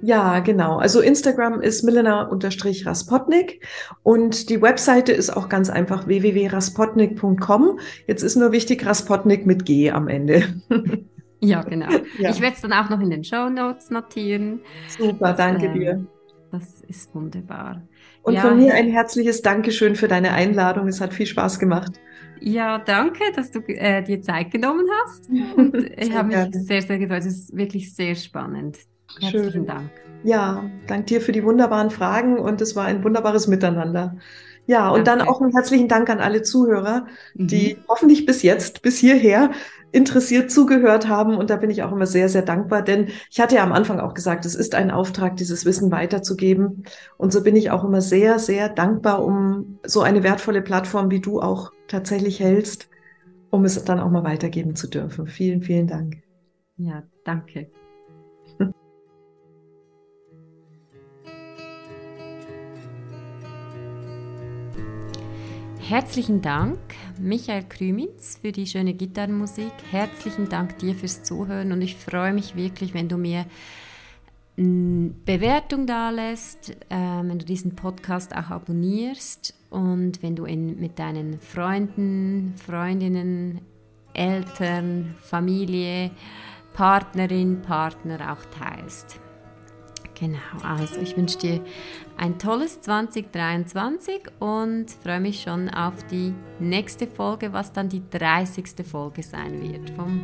Ja, genau. Also Instagram ist Milena-Raspotnik und die Webseite ist auch ganz einfach www.raspotnik.com. Jetzt ist nur wichtig Raspotnik mit G am Ende. <laughs> Ja, genau. Ja. Ich werde es dann auch noch in den Show Notes notieren. Super, danke das, äh, dir. Das ist wunderbar. Und ja, von mir ein herzliches Dankeschön für deine Einladung. Es hat viel Spaß gemacht. Ja, danke, dass du äh, dir Zeit genommen hast. <laughs> Und ich habe mich sehr, sehr gefreut. Es ist wirklich sehr spannend. Herzlichen Schön. Dank. Ja, danke dir für die wunderbaren Fragen und es war ein wunderbares Miteinander. Ja, und Danke. dann auch einen herzlichen Dank an alle Zuhörer, die mhm. hoffentlich bis jetzt, bis hierher interessiert zugehört haben. Und da bin ich auch immer sehr, sehr dankbar, denn ich hatte ja am Anfang auch gesagt, es ist ein Auftrag, dieses Wissen weiterzugeben. Und so bin ich auch immer sehr, sehr dankbar um so eine wertvolle Plattform, wie du auch tatsächlich hältst, um es dann auch mal weitergeben zu dürfen. Vielen, vielen Dank. Ja, danke. Herzlichen Dank, Michael Krümins, für die schöne Gitarrenmusik. Herzlichen Dank dir fürs Zuhören und ich freue mich wirklich, wenn du mir eine Bewertung da lässt, äh, wenn du diesen Podcast auch abonnierst und wenn du ihn mit deinen Freunden, Freundinnen, Eltern, Familie, Partnerin, Partner auch teilst. Genau, also ich wünsche dir ein tolles 2023 und freue mich schon auf die nächste Folge, was dann die 30. Folge sein wird von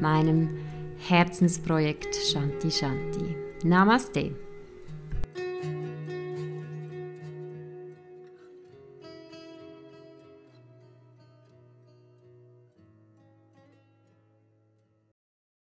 meinem Herzensprojekt Shanti Shanti. Namaste.